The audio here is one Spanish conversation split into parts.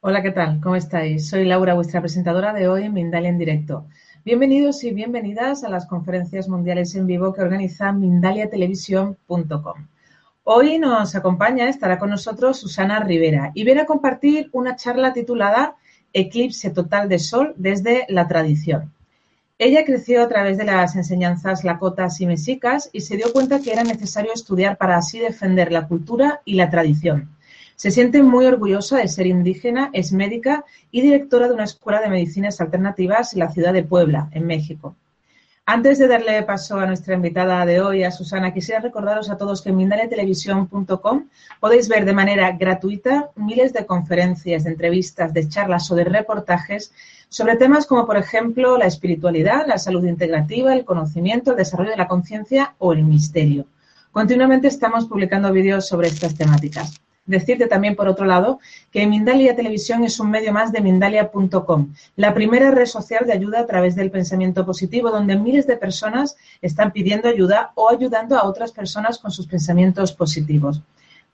Hola, ¿qué tal? ¿Cómo estáis? Soy Laura, vuestra presentadora de hoy en Mindalia en directo. Bienvenidos y bienvenidas a las conferencias mundiales en vivo que organiza mindaliatelevisión.com. Hoy nos acompaña, estará con nosotros Susana Rivera y viene a compartir una charla titulada Eclipse total de Sol desde la tradición. Ella creció a través de las enseñanzas lakotas y mesicas y se dio cuenta que era necesario estudiar para así defender la cultura y la tradición. Se siente muy orgullosa de ser indígena, es médica y directora de una escuela de medicinas alternativas en la ciudad de Puebla, en México. Antes de darle paso a nuestra invitada de hoy, a Susana, quisiera recordaros a todos que en mindaletelevisión.com podéis ver de manera gratuita miles de conferencias, de entrevistas, de charlas o de reportajes sobre temas como, por ejemplo, la espiritualidad, la salud integrativa, el conocimiento, el desarrollo de la conciencia o el misterio. Continuamente estamos publicando vídeos sobre estas temáticas. Decirte también, por otro lado, que Mindalia Televisión es un medio más de Mindalia.com, la primera red social de ayuda a través del pensamiento positivo, donde miles de personas están pidiendo ayuda o ayudando a otras personas con sus pensamientos positivos.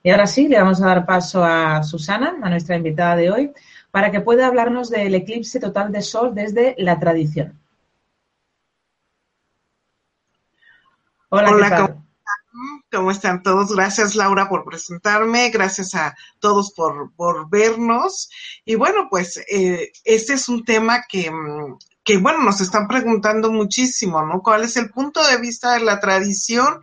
Y ahora sí, le vamos a dar paso a Susana, a nuestra invitada de hoy, para que pueda hablarnos del eclipse total de Sol desde la tradición. Hola, Hola ¿Cómo están todos? Gracias Laura por presentarme, gracias a todos por, vernos. Y bueno, pues eh, este es un tema que, que, bueno, nos están preguntando muchísimo, ¿no? ¿Cuál es el punto de vista de la tradición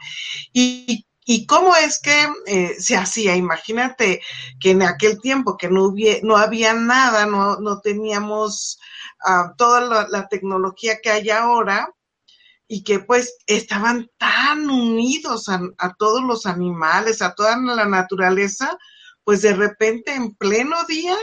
y, y cómo es que eh, se hacía? Imagínate que en aquel tiempo que no, hubiera, no había nada, no, no teníamos uh, toda la, la tecnología que hay ahora, y que pues estaban tan unidos a, todos los animales, a toda la naturaleza, pues de repente en pleno día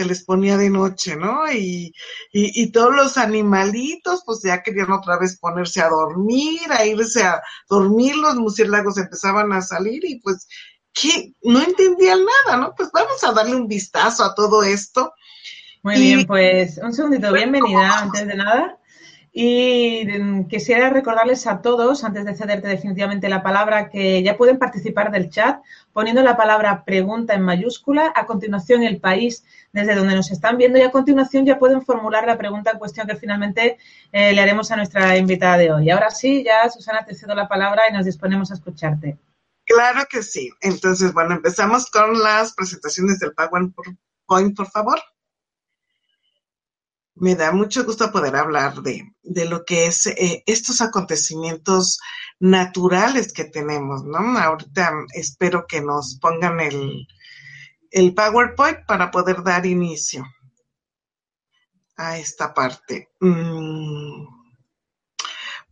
se les ponía de noche, ¿no? Y, y, todos los animalitos pues ya querían otra vez ponerse a dormir, a irse a dormir, los murciélagos empezaban a salir y pues que no entendían nada, ¿no? Pues vamos a darle un vistazo a todo esto. Muy bien, pues un segundito, bienvenida antes de nada. Y mm, quisiera recordarles a todos, antes de cederte definitivamente la palabra, que ya pueden participar del chat poniendo la palabra pregunta en mayúscula, a continuación el país desde donde nos están viendo y a continuación ya pueden formular la pregunta en cuestión que finalmente eh, le haremos a nuestra invitada de hoy. Ahora sí, ya Susana, te cedo la palabra y nos disponemos a escucharte. Claro que sí. Entonces, bueno, empezamos con las presentaciones del PowerPoint, por favor me da mucho gusto poder hablar de, lo que es eh, estos acontecimientos naturales que tenemos, ¿no? Ahorita espero que nos pongan el, el PowerPoint para poder dar inicio a esta parte. Mm.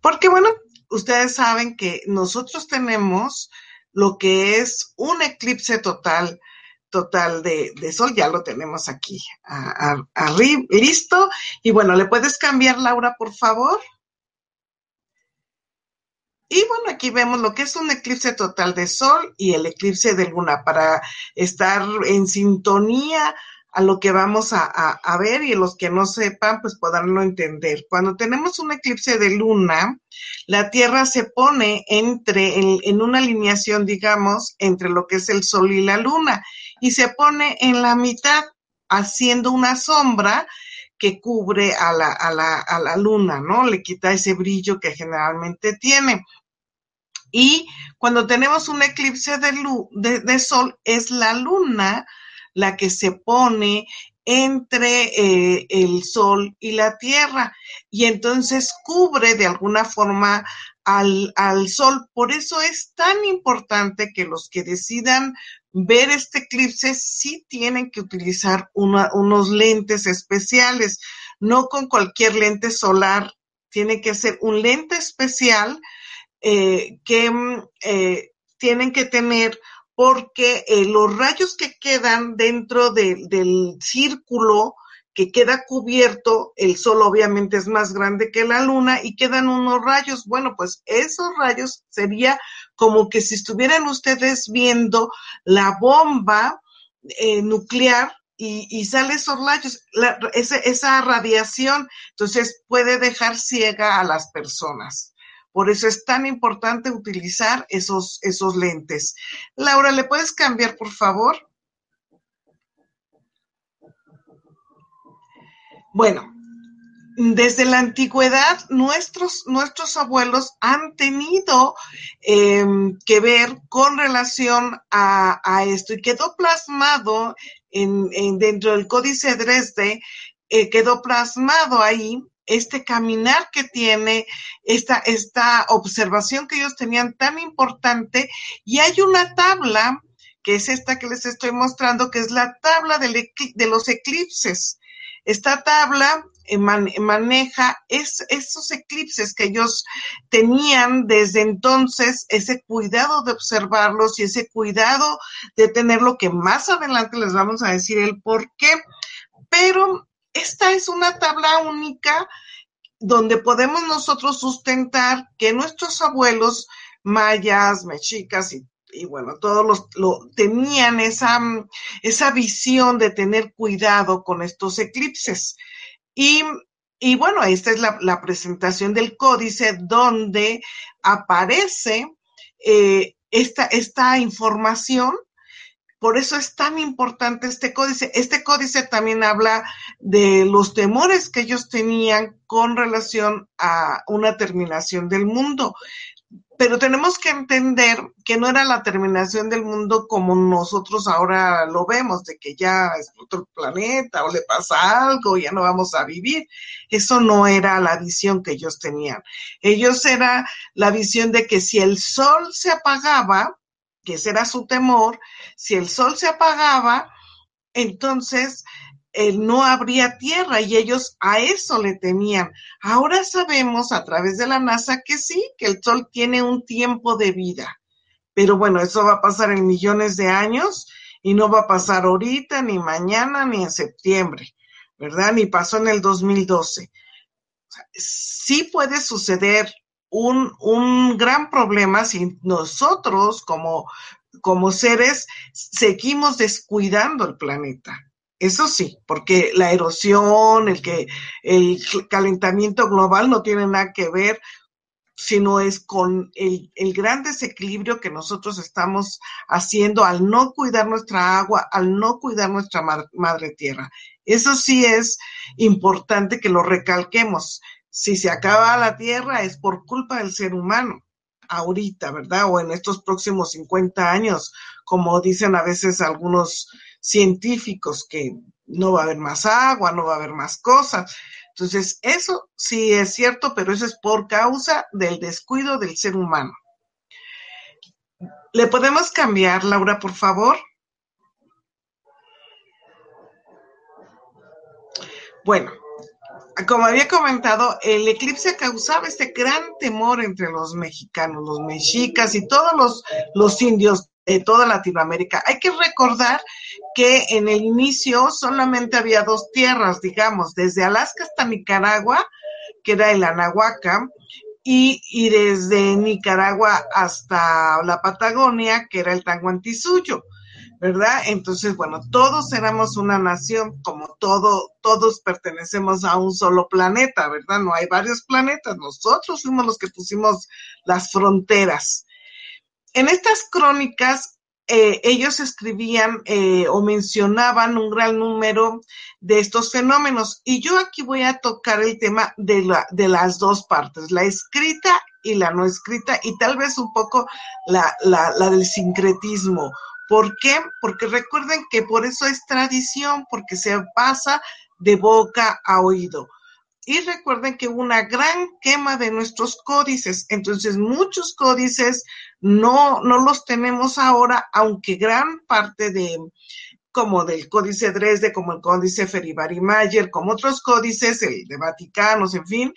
Porque bueno, ustedes saben que nosotros tenemos lo que es un eclipse total total de, sol, ya lo tenemos aquí arriba, listo. Y bueno, ¿le puedes cambiar, Laura, por favor? Y bueno, aquí vemos lo que es un eclipse total de sol y el eclipse de luna para estar en sintonía a lo que vamos a, ver y los que no sepan, pues poderlo entender. Cuando tenemos un eclipse de luna, la Tierra se pone entre, en, una alineación, digamos, entre lo que es el sol y la luna y se pone en la mitad haciendo una sombra que cubre a la, a la, a la luna, ¿no? Le quita ese brillo que generalmente tiene. Y cuando tenemos un eclipse de, de, de, sol, es la luna la que se pone entre eh, el sol y la tierra. Y entonces cubre de alguna forma al, al, sol. Por eso es tan importante que los que decidan ver este eclipse sí tienen que utilizar unos lentes especiales, no con cualquier lente solar, tiene que ser un lente especial eh, que mm, eh, tienen que tener porque eh, los rayos que quedan dentro del círculo que queda cubierto, el sol obviamente es más grande que la luna y quedan unos rayos. Bueno, pues esos rayos sería como que si estuvieran ustedes viendo la bomba eh, nuclear y, y, sale esos rayos, esa radiación, entonces puede dejar ciega a las personas. Por eso es tan importante utilizar esos, esos lentes. Laura, ¿le puedes cambiar, por favor? Bueno, desde la antigüedad nuestros, nuestros abuelos han tenido em, que ver con relación a, esto y quedó plasmado en, dentro del Códice Dresde, eh, quedó plasmado ahí este caminar que tiene, esta, esta observación que ellos tenían tan importante y hay una tabla que es esta que les estoy mostrando, que es la tabla de los eclipses. Esta tabla eh, maneja esos eclipses que ellos tenían desde entonces, ese cuidado de observarlos y ese cuidado de tenerlo, que más adelante les vamos a decir el por qué. Pero esta es una tabla única donde podemos nosotros sustentar que nuestros abuelos mayas, mexicas y bueno, todos los lo, tenían esa, esa visión de tener cuidado con estos eclipses. Y, y bueno, esta es la, la, presentación del códice donde aparece eh, esta, esta información. Por eso es tan importante este códice. Este códice también habla de los temores que ellos tenían con relación a una terminación del mundo pero tenemos que entender que no era la terminación del mundo como nosotros ahora lo vemos, de que ya es otro planeta o le pasa algo, ya no vamos a vivir. Eso no era la visión que ellos tenían. Ellos era la visión de que si el sol se apagaba, que ese era su temor, si el sol se apagaba, entonces no habría tierra y ellos a eso le temían. Ahora sabemos a través de la NASA que sí, que el Sol tiene un tiempo de vida, pero bueno, eso va a pasar en millones de años y no va a pasar ahorita, ni mañana, ni en septiembre, ¿verdad? Ni pasó en el 2012. sí puede suceder un, un gran problema si nosotros como, como seres seguimos descuidando el planeta. Eso sí, porque la erosión, el que el calentamiento global no tiene nada que ver, sino es con el, gran desequilibrio que nosotros estamos haciendo al no cuidar nuestra agua, al no cuidar nuestra madre tierra. Eso sí es importante que lo recalquemos. Si se acaba la tierra es por culpa del ser humano ahorita, ¿verdad? O en estos próximos 50 años, como dicen a veces algunos científicos que no va a haber más agua, no va a haber más cosas. Entonces, eso sí es cierto, pero eso es por causa del descuido del ser humano. ¿Le podemos cambiar, Laura, por favor? Bueno, como había comentado, el eclipse causaba este gran temor entre los mexicanos, los mexicas y todos los, los indios de toda Latinoamérica. Hay que recordar que en el inicio solamente había dos tierras, digamos, desde Alaska hasta Nicaragua, que era el Anahuaca, y, y desde Nicaragua hasta la Patagonia, que era el Tanguantisuyo. ¿Verdad? Entonces, bueno, todos éramos una nación, como todo, todos pertenecemos a un solo planeta, ¿verdad? No hay varios planetas, nosotros fuimos los que pusimos las fronteras. En estas crónicas eh, ellos escribían eh, o mencionaban un gran número de estos fenómenos. Y yo aquí voy a tocar el tema de, la, de las dos partes, la escrita y la no escrita, y tal vez un poco la, la, la del sincretismo. ¿Por qué? Porque recuerden que por eso es tradición, porque se pasa de boca a oído. Y recuerden que una gran quema de nuestros códices, entonces muchos códices no, no los tenemos ahora, aunque gran parte de, como del Códice Dresde, como el Códice Feribari Mayer, como otros códices, el de Vaticanos, en fin,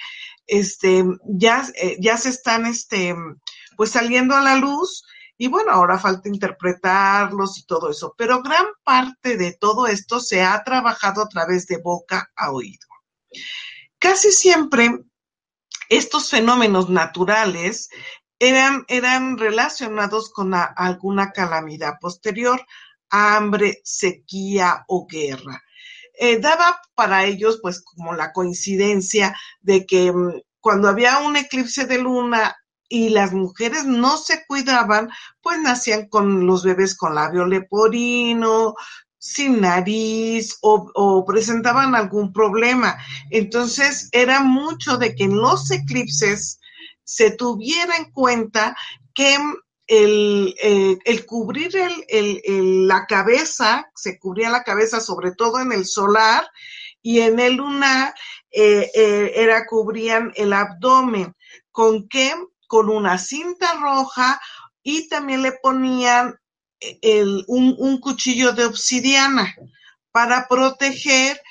este, ya, eh, ya se están, este, pues saliendo a la luz. Y bueno, ahora falta interpretarlos y todo eso, pero gran parte de todo esto se ha trabajado a través de boca a oído. Casi siempre estos fenómenos naturales eran, eran relacionados con alguna calamidad posterior, hambre, sequía o guerra. Eh, daba para ellos pues como la coincidencia de que mm, cuando había un eclipse de luna y las mujeres no se cuidaban, pues nacían con los bebés con labio leporino, sin nariz o, presentaban algún problema. Entonces era mucho de que en los eclipses se tuviera en cuenta que el, eh, cubrir el, la cabeza, se cubría la cabeza sobre todo en el solar y en el lunar eh, eh, era cubrían el abdomen. ¿Con qué? Con una cinta roja y también le ponían el, un, un, cuchillo de obsidiana para proteger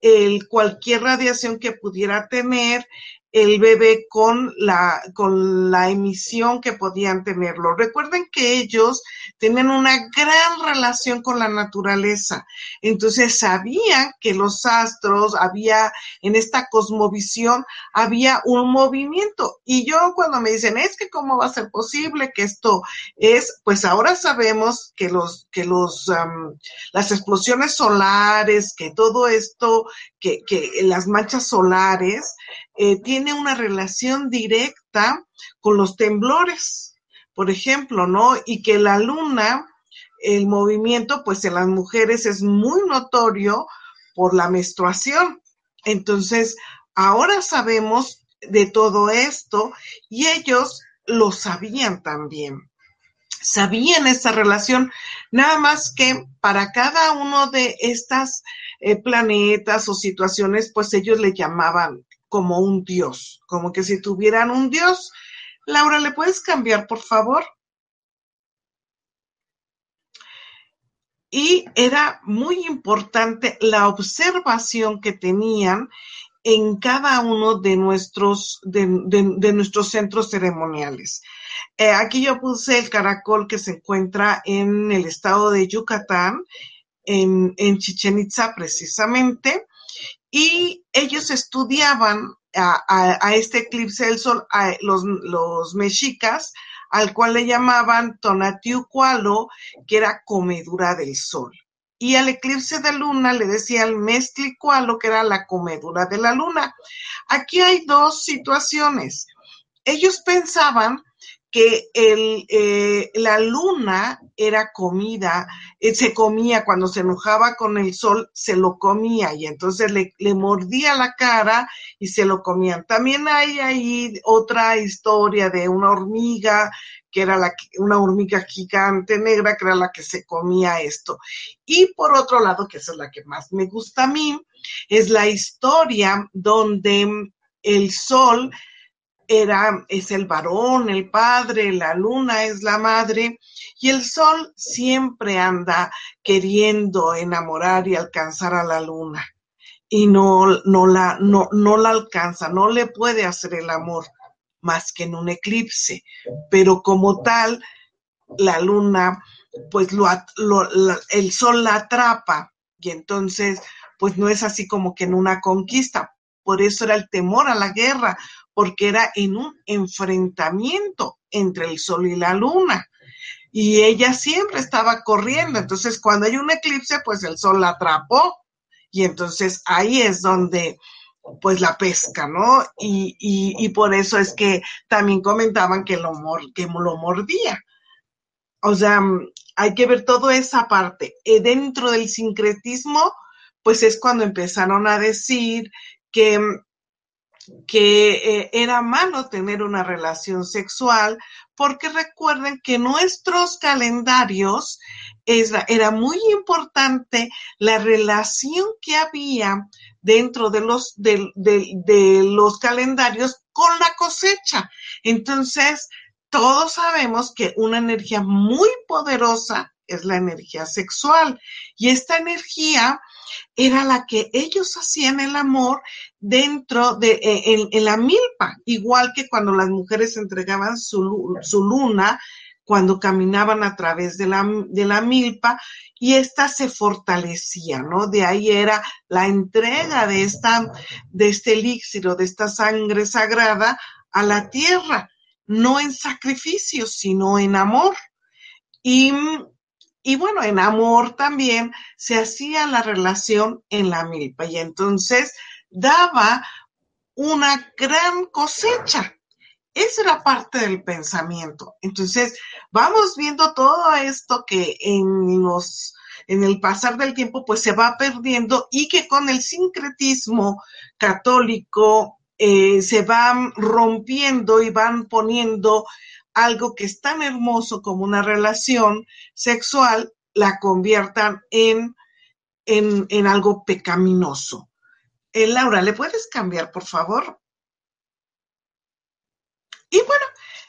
el, cualquier radiación que pudiera tener el bebé con la, con la emisión que podían tenerlo. Recuerden que ellos tienen una gran relación con la naturaleza. Entonces sabían que los astros, había en esta cosmovisión, había un movimiento. Y yo cuando me dicen, es que cómo va a ser posible que esto es, pues ahora sabemos que los, que los, las explosiones solares, que todo esto, que, que las manchas solares, eh, tiene una relación directa con los temblores, por ejemplo, ¿no? Y que la luna, el movimiento, pues en las mujeres es muy notorio por la menstruación. Entonces, ahora sabemos de todo esto y ellos lo sabían también. Sabían esa relación, nada más que para cada uno de estas eh, planetas o situaciones, pues ellos le llamaban como un dios, como que si tuvieran un dios. Laura, ¿le puedes cambiar, por favor? Y era muy importante la observación que tenían en cada uno de nuestros, de, nuestros centros ceremoniales. Eh, aquí yo puse el caracol que se encuentra en el estado de Yucatán, en, en Chichen Itza precisamente, y ellos estudiaban a, este eclipse del sol, a los, mexicas, al cual le llamaban Tonatiuh-Cualo, que era comedura del sol. Y al eclipse de luna le decían Mezclicualo, que era la comedura de la luna. Aquí hay dos situaciones. Ellos pensaban que el, eh, la luna era comida, eh, se comía cuando se enojaba con el sol, se lo comía y entonces le, le, mordía la cara y se lo comían. También hay ahí otra historia de una hormiga que era la, una hormiga gigante negra, que era la que se comía esto. Y por otro lado, que es la que más me gusta a mí, es la historia donde el sol es el varón, el padre, la luna es la madre, y el sol siempre anda queriendo enamorar y alcanzar a la luna. Y no, no, la, no, no la alcanza, no le puede hacer el amor más que en un eclipse. Pero como tal, la luna, pues lo, el sol la atrapa y entonces, pues no es así como que en una conquista. Por eso era el temor a la guerra, porque era en un enfrentamiento entre el sol y la luna. Y ella siempre estaba corriendo, entonces cuando hay un eclipse, pues el sol la atrapó y entonces ahí es donde pues la pesca, ¿no? Y, y, por eso es que también comentaban que lo, que lo mordía. O sea, hay que ver toda esa parte. Eh, dentro del sincretismo, pues es cuando empezaron a decir que que eh, era malo tener una relación sexual, porque recuerden que nuestros calendarios era muy importante la relación que había dentro de los, de, de los calendarios con la cosecha. Entonces, todos sabemos que una energía muy poderosa es la energía sexual y esta energía era la que ellos hacían el amor dentro de eh, en, la milpa, igual que cuando las mujeres entregaban su, su luna cuando caminaban a través de la, de la milpa y ésta se fortalecía, ¿no? De ahí era la entrega de, esta, de este elixir de esta sangre sagrada a la tierra, no en sacrificio, sino en amor. Y y bueno, en amor también se hacía la relación en la milpa y entonces daba una gran cosecha. Eso era parte del pensamiento. Entonces, vamos viendo todo esto que en los en el pasar del tiempo pues se va perdiendo y que con el sincretismo católico eh, se van rompiendo y van poniendo algo que es tan hermoso como una relación sexual, la conviertan en, en, algo pecaminoso. Eh, Laura, ¿le puedes cambiar, por favor? Y bueno,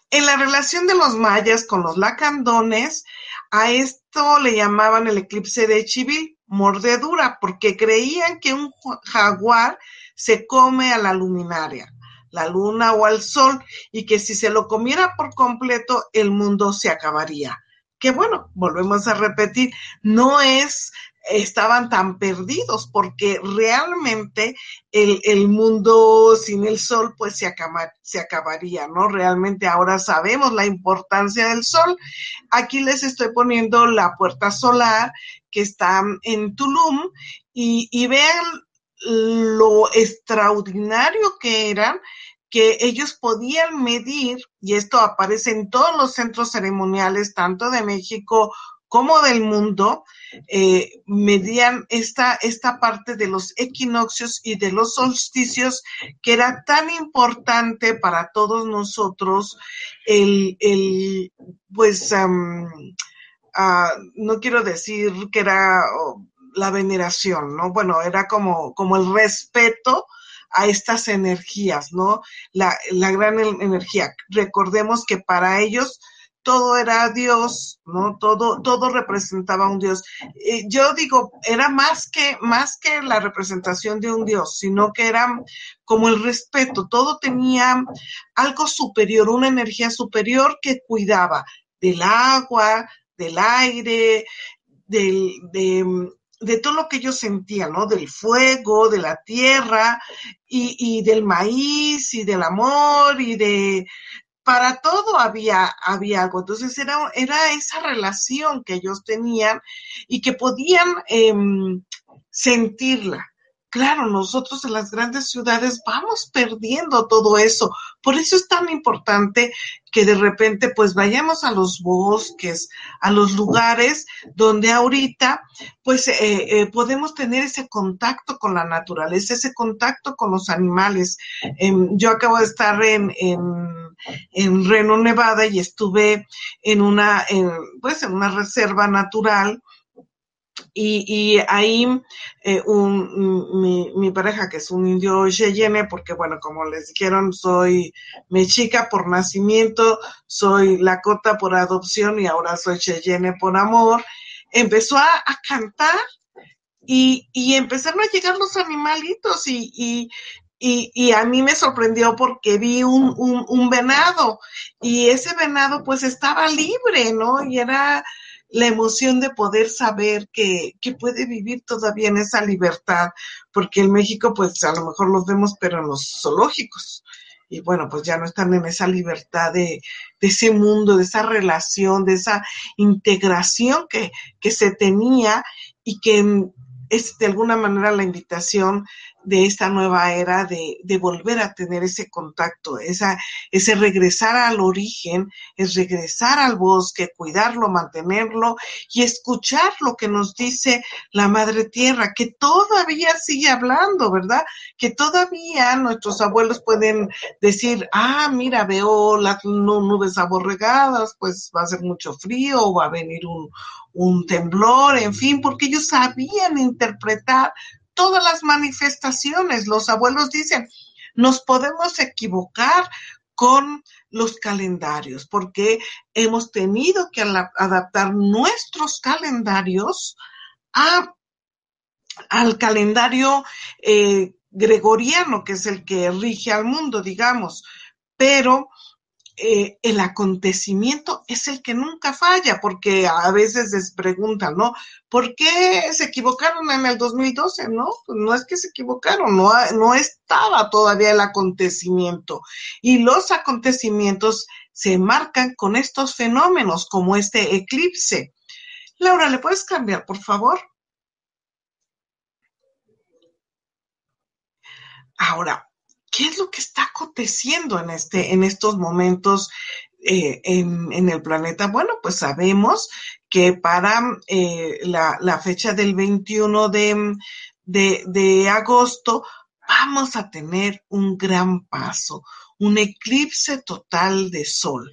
en la relación de los mayas con los lacandones, a esto le llamaban el eclipse de Chivil, mordedura, porque creían que un jaguar se come a la luminaria, la luna o al sol, y que si se lo comiera por completo, el mundo se acabaría. Que bueno, volvemos a repetir, no es estaban tan perdidos porque realmente el, mundo sin el sol pues se, se acabaría, ¿no? Realmente ahora sabemos la importancia del sol. Aquí les estoy poniendo la puerta solar que está en Tulum y, y vean lo extraordinario que eran que ellos podían medir, y esto aparece en todos los centros ceremoniales, tanto de México como del mundo, eh, medían esta, esta parte de los equinoccios y de los solsticios que era tan importante para todos nosotros el, el pues, ah, no quiero decir que era la veneración, ¿no? Bueno, era como, como el respeto a estas energías, ¿no? La, la gran energía. Recordemos que para ellos todo era Dios, ¿no? Todo, todo representaba un Dios. Eh, yo digo, era más que, más que la representación de un Dios, sino que era como el respeto, todo tenía algo superior, una energía superior que cuidaba del agua, del aire, del, de, de todo lo que ellos sentían, ¿no? Del fuego, de la tierra y, y, del maíz y del amor y de, para todo había, había algo. Entonces era, era esa relación que ellos tenían y que podían em, sentirla. Claro, nosotros en las grandes ciudades vamos perdiendo todo eso. Por eso es tan importante que de repente pues vayamos a los bosques, a los lugares donde ahorita pues eh, eh, podemos tener ese contacto con la naturaleza, ese contacto con los animales. Em, yo acabo de estar en, en, en, Reno, Nevada y estuve en una, pues en una reserva natural y, y ahí eh, un, mi, pareja, que es un indio Cheyenne, porque bueno, como les dijeron, soy mexica por nacimiento, soy Lakota por adopción y ahora soy Cheyenne por amor, empezó a, cantar y, y, empezaron a llegar los animalitos y, y, y, a mí me sorprendió porque vi un, un, venado y ese venado pues estaba libre, ¿no? Y era la emoción de poder saber que, que, puede vivir todavía en esa libertad, porque en México pues a lo mejor los vemos, pero en los zoológicos. Y bueno, pues ya no están en esa libertad de, de ese mundo, de esa relación, de esa integración que, que se tenía y que es de alguna manera la invitación de esta nueva era de, de, volver a tener ese contacto, esa, ese regresar al origen, es regresar al bosque, cuidarlo, mantenerlo y escuchar lo que nos dice la Madre Tierra, que todavía sigue hablando, ¿verdad? Que todavía nuestros abuelos pueden decir, ah, mira, veo las nubes aborregadas, pues va a ser mucho frío, va a venir un, un temblor, en fin, porque ellos sabían interpretar todas las manifestaciones. Los abuelos dicen, nos podemos equivocar con los calendarios, porque hemos tenido que adaptar nuestros calendarios a, al calendario eh, gregoriano, que es el que rige al mundo, digamos. Pero eh, el acontecimiento es el que nunca falla, porque a veces les preguntan, ¿no? ¿Por qué se equivocaron en el 2012? No, pues no es que se equivocaron, no, no estaba todavía el acontecimiento. Y los acontecimientos se marcan con estos fenómenos, como este eclipse. Laura, ¿le puedes cambiar, por favor? Ahora, ¿qué es lo que está aconteciendo en, este, en estos momentos eh, en, el planeta? Bueno, pues sabemos que para eh, la, fecha del 21 de, de, agosto vamos a tener un gran paso, un eclipse total de sol.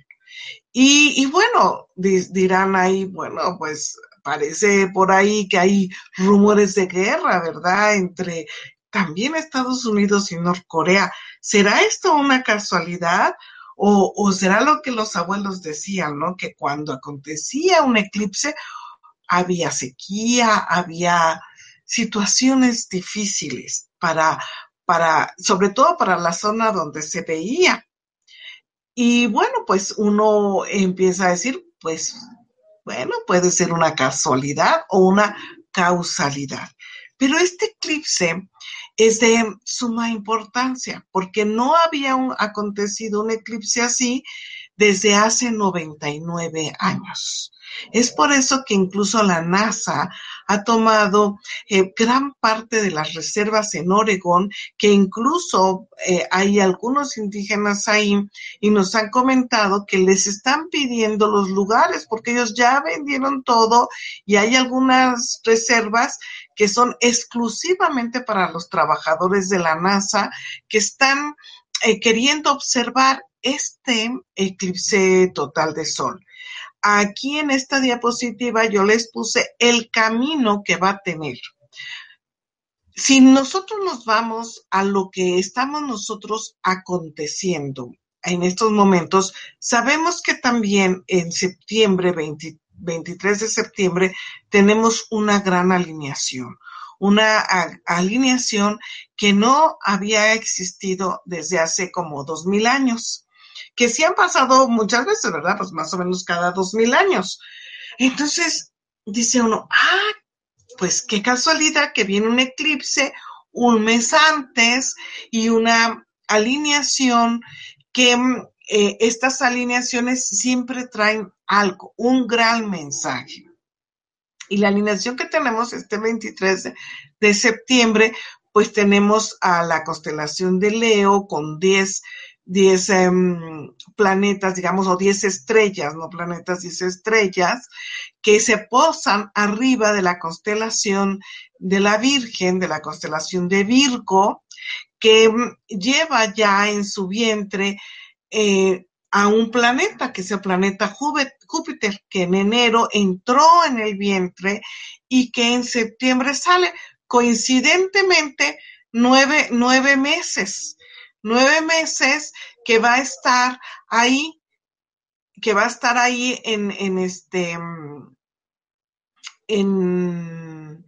Y, y bueno, dirán ahí, bueno, pues parece por ahí que hay rumores de guerra, ¿verdad? Entre también Estados Unidos y Norcorea. ¿Será esto una casualidad? O, será lo que los abuelos decían, ¿no? Que cuando acontecía un eclipse había sequía, había situaciones difíciles para, para, sobre todo para la zona donde se veía. Y bueno, pues uno empieza a decir, pues, bueno, puede ser una casualidad o una causalidad. Pero este eclipse es de suma importancia porque no había acontecido un eclipse así desde hace 99 años. Es por eso que incluso la NASA ha tomado eh, gran parte de las reservas en Oregón, que incluso eh, hay algunos indígenas ahí y nos han comentado que les están pidiendo los lugares porque ellos ya vendieron todo y hay algunas reservas que son exclusivamente para los trabajadores de la NASA que están eh, queriendo observar este eclipse total de sol. Aquí en esta diapositiva yo les puse el camino que va a tener. Si nosotros nos vamos a lo que estamos nosotros aconteciendo en estos momentos, sabemos que también en septiembre, 23 de septiembre, tenemos una gran alineación, una alineación que no había existido desde hace como dos mil años que sí han pasado muchas veces, ¿verdad? Pues más o menos cada dos mil años. Entonces, dice uno, ah, pues qué casualidad que viene un eclipse un mes antes y una alineación que mm, eh, estas alineaciones siempre traen algo, un gran mensaje. Y la alineación que tenemos este 23 de, septiembre, pues tenemos a la constelación de Leo con 10 10 em, planetas, digamos, o 10 estrellas, no planetas, 10 estrellas, que se posan arriba de la constelación de la Virgen, de la constelación de Virgo, que em, lleva ya en su vientre eh, a un planeta, que es el planeta Júpiter, que en enero entró en el vientre y que en septiembre sale. Coincidentemente, nueve, nueve meses nueve meses que va a estar ahí, que va a estar ahí en, en este, en,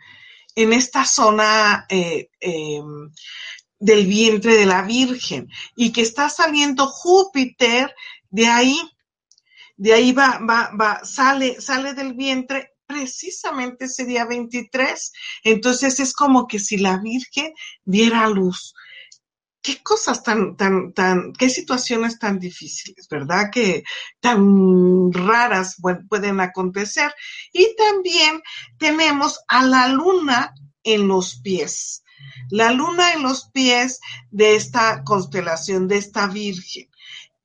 en esta zona eh, em, del vientre de la Virgen y que está saliendo Júpiter de ahí, de ahí va, va, va, sale, sale del vientre precisamente ese día 23. Entonces es como que si la Virgen diera luz qué cosas tan, tan, tan, qué situaciones tan difíciles, ¿verdad? Que tan raras pueden acontecer. Y también tenemos a la luna en los pies. La luna en los pies de esta constelación, de esta Virgen.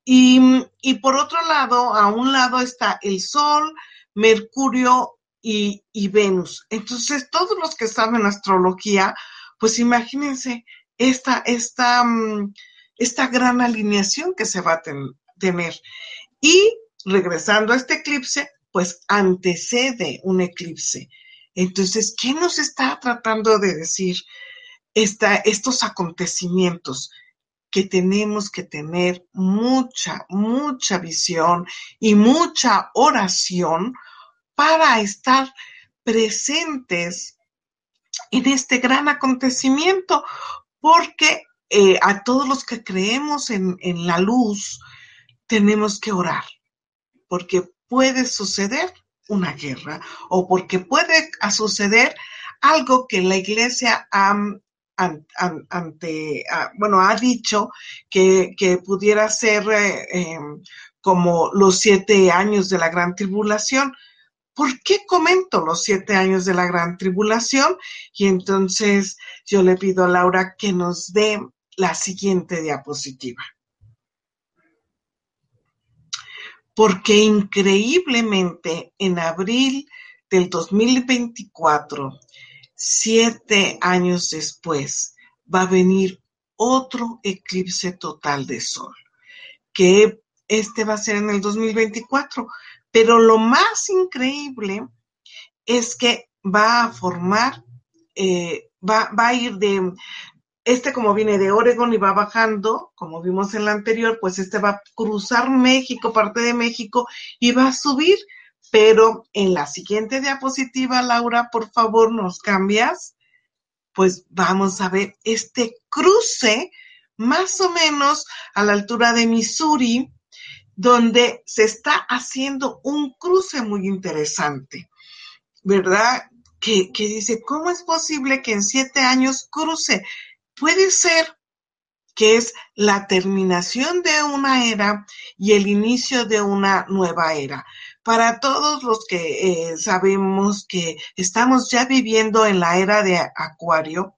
Y, y por otro lado, a un lado está el Sol, Mercurio y, y Venus. Entonces, todos los que saben astrología, pues imagínense esta, esta, mm, esta gran alineación que se va a tener. Y regresando a este eclipse, pues antecede un eclipse. Entonces, ¿qué nos está tratando de decir estos acontecimientos? Que tenemos que tener mucha, mucha visión y mucha oración para estar presentes en este gran acontecimiento, porque eh, a todos los que creemos en, en la luz tenemos que orar, porque puede suceder una guerra o porque puede suceder algo que la iglesia ha, ante, bueno, ha dicho que, pudiera ser eh, em, como los siete años de la gran tribulación. ¿por qué comento los siete años de la gran tribulación? Y entonces yo le pido a Laura que nos dé la siguiente diapositiva. Porque increíblemente en abril del 2024, siete años después, va a venir otro eclipse total de sol, que este va a ser en el 2024. Pero lo más increíble es que va a formar, eh, va, va a ir de, este como viene de Oregon y va bajando, como vimos en la anterior, pues este va a cruzar México, parte de México, y va a subir. Pero en la siguiente diapositiva, Laura, por favor, nos cambias. Pues vamos a ver este cruce más o menos a la altura de Missouri, donde se está haciendo un cruce muy interesante, ¿verdad? Que, que, dice, ¿cómo es posible que en siete años cruce? Puede ser que es la terminación de una era y el inicio de una nueva era. Para todos los que eh, sabemos que estamos ya viviendo en la era de Acuario,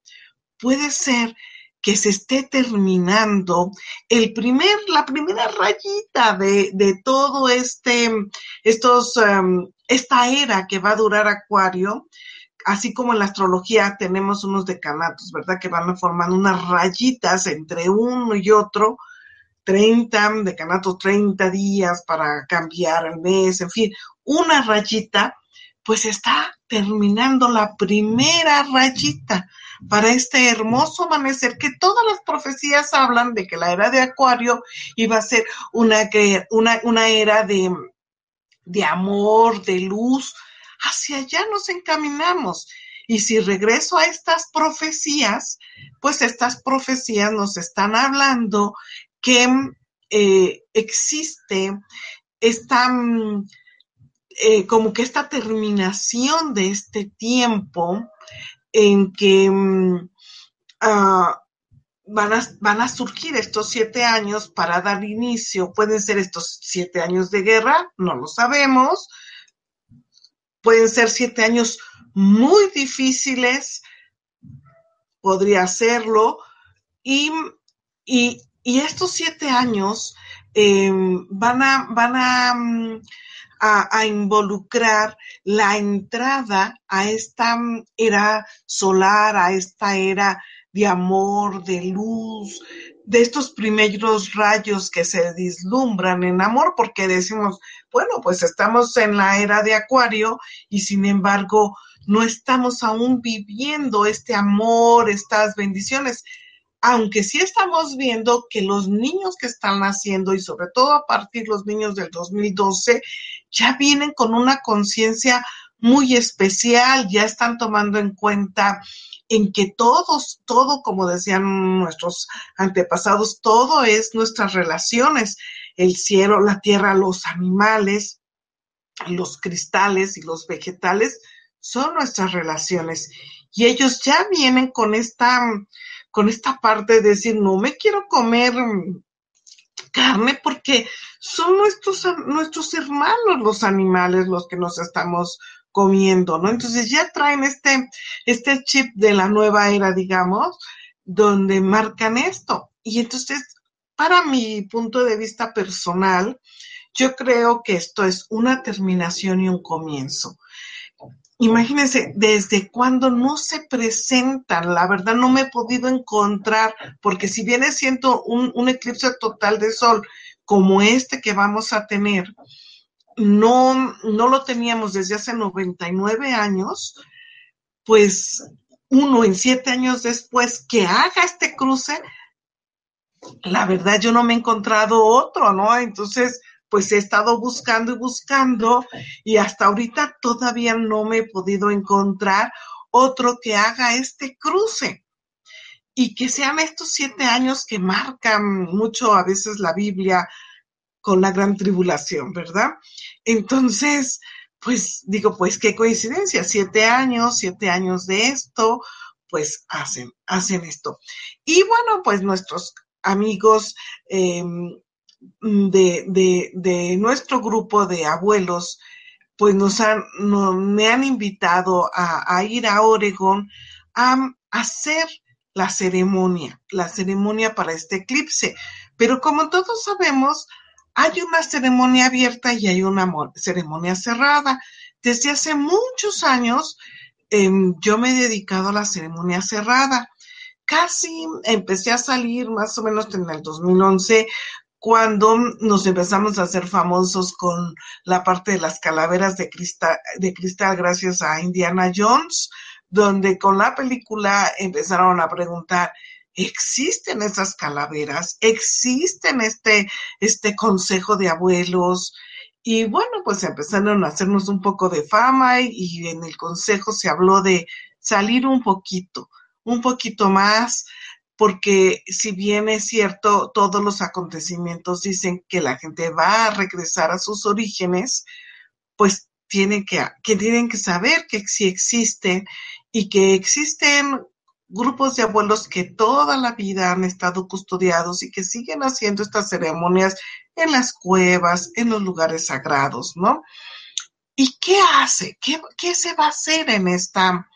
puede ser que se esté terminando el primer, la primera rayita de, de todo este, estos, um, esta era que va a durar Acuario, así como en la astrología tenemos unos decanatos, ¿verdad? Que van formando unas rayitas entre uno y otro, 30 decanatos, 30 días para cambiar el mes, en fin, una rayita, pues está terminando la primera rayita para este hermoso amanecer que todas las profecías hablan de que la era de Acuario iba a ser una, una, una era de, de amor, de luz, hacia allá nos encaminamos. Y si regreso a estas profecías, pues estas profecías nos están hablando que eh, existe esta, mm, eh, como que esta terminación de este tiempo en que mm, ah, van, a, van a surgir estos siete años para dar inicio. Pueden ser estos siete años de guerra, no lo sabemos, Pueden ser siete años muy difíciles, podría serlo, y, estos siete años eh, van, a, van mm, a, a, involucrar la entrada a esta mm, era solar, a esta era de amor, de luz, de estos primeros rayos que se vislumbran en amor, porque decimos, bueno, pues estamos en la era de Acuario y sin embargo no estamos aún viviendo este amor, estas bendiciones, aunque sí estamos viendo que los niños que están naciendo y sobre todo a partir de los niños del 2012 ya vienen con una conciencia muy especial, ya están tomando en cuenta en que todos, todo, como decían nuestros antepasados, todo es nuestras relaciones, el cielo, la tierra, los animales, los cristales y los vegetales, son nuestras relaciones. Y ellos ya vienen con esta, con esta parte de decir, no me quiero comer carne porque son nuestros, nuestros hermanos los animales los que nos estamos comiendo, ¿no? Entonces ya traen este, este chip de la nueva era, digamos, donde marcan esto. Y entonces, para mi punto de vista personal, yo creo que esto es una terminación y un comienzo. Imagínense, desde cuando no se presentan, la verdad no me he podido encontrar, porque si viene siendo un, un eclipse total de sol como este que vamos a tener, no, no lo teníamos desde hace 99 años, pues uno en siete años después que haga este cruce, la verdad yo no me he encontrado otro, ¿no? Entonces, pues he estado buscando y buscando y hasta ahorita todavía no me he podido encontrar otro que haga este cruce. Y que sean estos siete años que marcan mucho a veces la Biblia, con la gran tribulación, ¿verdad? Entonces, pues digo, pues qué coincidencia, siete años, siete años de esto, pues hacen, hacen esto. Y bueno, pues nuestros amigos em, de, de, de, nuestro grupo de abuelos, pues nos han, me han invitado a, ir a Oregón a, a hacer la ceremonia, la ceremonia para este eclipse. Pero como todos sabemos, hay una ceremonia abierta y hay una ceremonia cerrada. Desde hace muchos años em, yo me he dedicado a la ceremonia cerrada. Casi empecé a salir más o menos en el 2011 cuando nos empezamos a hacer famosos con la parte de las calaveras de cristal, de cristal gracias a Indiana Jones, donde con la película empezaron a preguntar, ¿existen esas calaveras? ¿Existen este, este consejo de abuelos? Y bueno, pues empezaron a hacernos un poco de fama y, y en el consejo se habló de salir un poquito, un poquito más, porque si bien es cierto, todos los acontecimientos dicen que la gente va a regresar a sus orígenes, pues tienen que, que tienen que saber que sí existen y que existen grupos de abuelos que toda la vida han estado custodiados y que siguen haciendo estas ceremonias en las cuevas, en los lugares sagrados, ¿no? ¿Y qué hace? ¿Qué, qué se va a hacer en esta,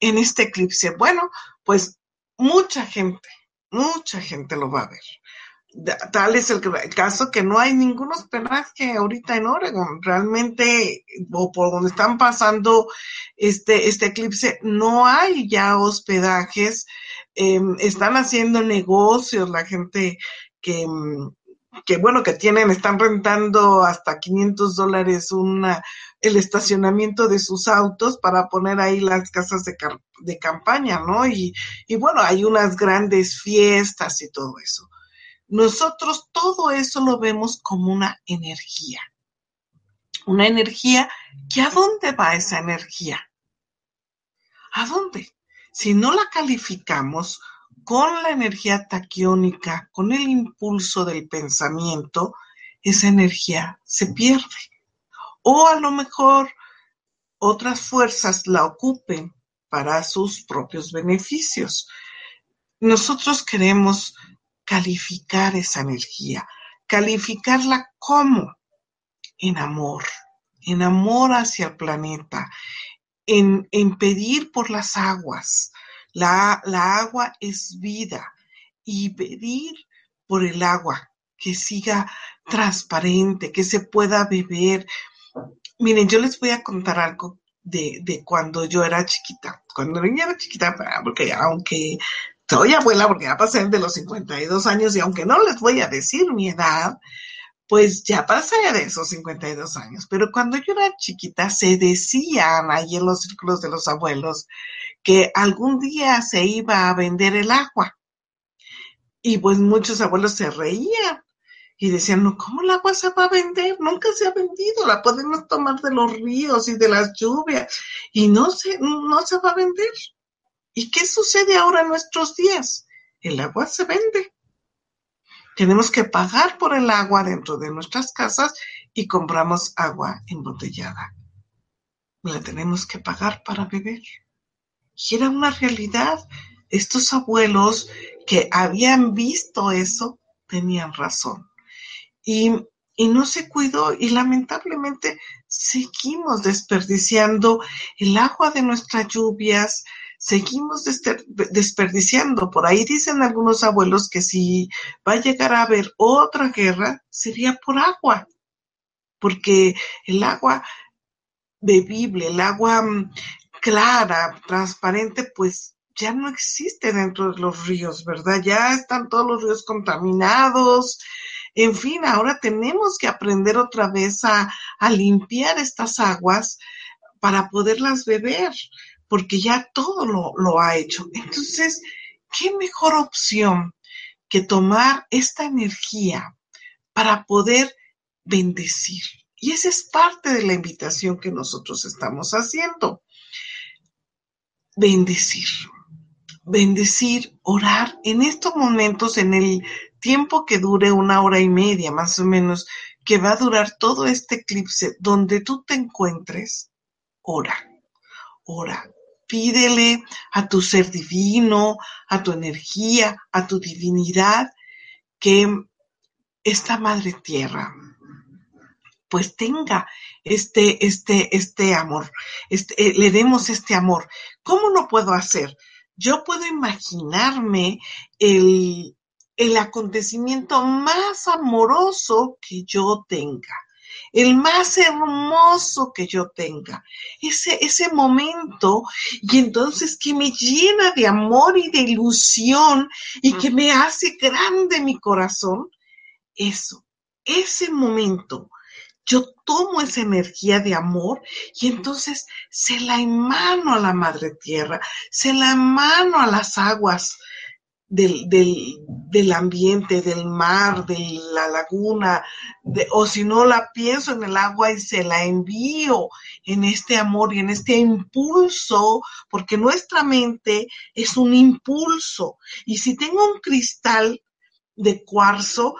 en este eclipse? Bueno, pues mucha gente, mucha gente lo va a ver. Tal es el, caso que no hay ningún hospedaje ahorita en Oregon. Realmente, o por donde están pasando este, este eclipse, no hay ya hospedajes. Em, están haciendo negocios la gente que, que, bueno, que tienen, están rentando hasta 500 dólares el estacionamiento de sus autos para poner ahí las casas de, campaña, ¿no? Y bueno, hay unas grandes fiestas y todo eso. Nosotros todo eso lo vemos como una energía. Una energía que a dónde va esa energía? ¿A dónde? Si no la calificamos con la energía taquiónica, con el impulso del pensamiento, esa energía se pierde o a lo mejor otras fuerzas la ocupen para sus propios beneficios. Nosotros queremos calificar esa energía, calificarla como en amor, en amor hacia el planeta, en, en pedir por las aguas. La, la agua es vida y pedir por el agua que siga transparente, que se pueda beber, Miren, yo les voy a contar algo de, de cuando yo era chiquita. Cuando niña era chiquita, porque aunque soy abuela, porque ya pasé de los 52 años y aunque no les voy a decir mi edad, pues ya pasé de esos 52 años. Pero cuando yo era chiquita, se decían ahí en los círculos de los abuelos que algún día se iba a vender el agua. Y pues muchos abuelos se reían y decían, no, ¿cómo el agua se va a vender? Nunca se ha vendido, la podemos tomar de los ríos y de las lluvias y no se, no se va a vender. ¿Y qué sucede ahora en nuestros días? El agua se vende. Tenemos que pagar por el agua dentro de nuestras casas y compramos agua embotellada. La tenemos que pagar para beber. Y era una realidad. Estos abuelos que habían visto eso tenían razón y, no se cuidó y lamentablemente seguimos desperdiciando el agua de nuestras lluvias, seguimos desperdiciando. Por ahí dicen algunos abuelos que si va a llegar a haber otra guerra, sería por agua, porque el agua bebible, el agua mm, clara, transparente, pues ya no existe dentro de los ríos, ¿verdad? Ya están todos los ríos contaminados, en fin, ahora tenemos que aprender otra vez a, limpiar estas aguas para poderlas beber, porque ya todo lo, lo ha hecho. Entonces, ¿qué mejor opción que tomar esta energía para poder bendecir? Y esa es parte de la invitación que nosotros estamos haciendo. Bendecir. Bendecir, orar en estos momentos, en el tiempo que dure una hora y media más o menos, que va a durar todo este eclipse, donde tú te encuentres, ora, ora, pídele a tu ser divino, a tu energía, a tu divinidad, que esta madre tierra pues tenga este, este, este amor, este, eh, le demos este amor. ¿Cómo lo puedo hacer? yo puedo imaginarme el, el acontecimiento más amoroso que yo tenga el más hermoso que yo tenga, ese, ese momento, y entonces que me llena de amor y de ilusión y que me hace grande mi corazón, eso, ese momento, yo tomo esa energía de amor y entonces se la emano a la madre tierra, se la emano a las aguas del, del, del, ambiente, del mar, de la laguna, o si no la pienso en el agua y se la envío en este amor y en este impulso, porque nuestra mente es un impulso. Y si tengo un cristal de cuarzo,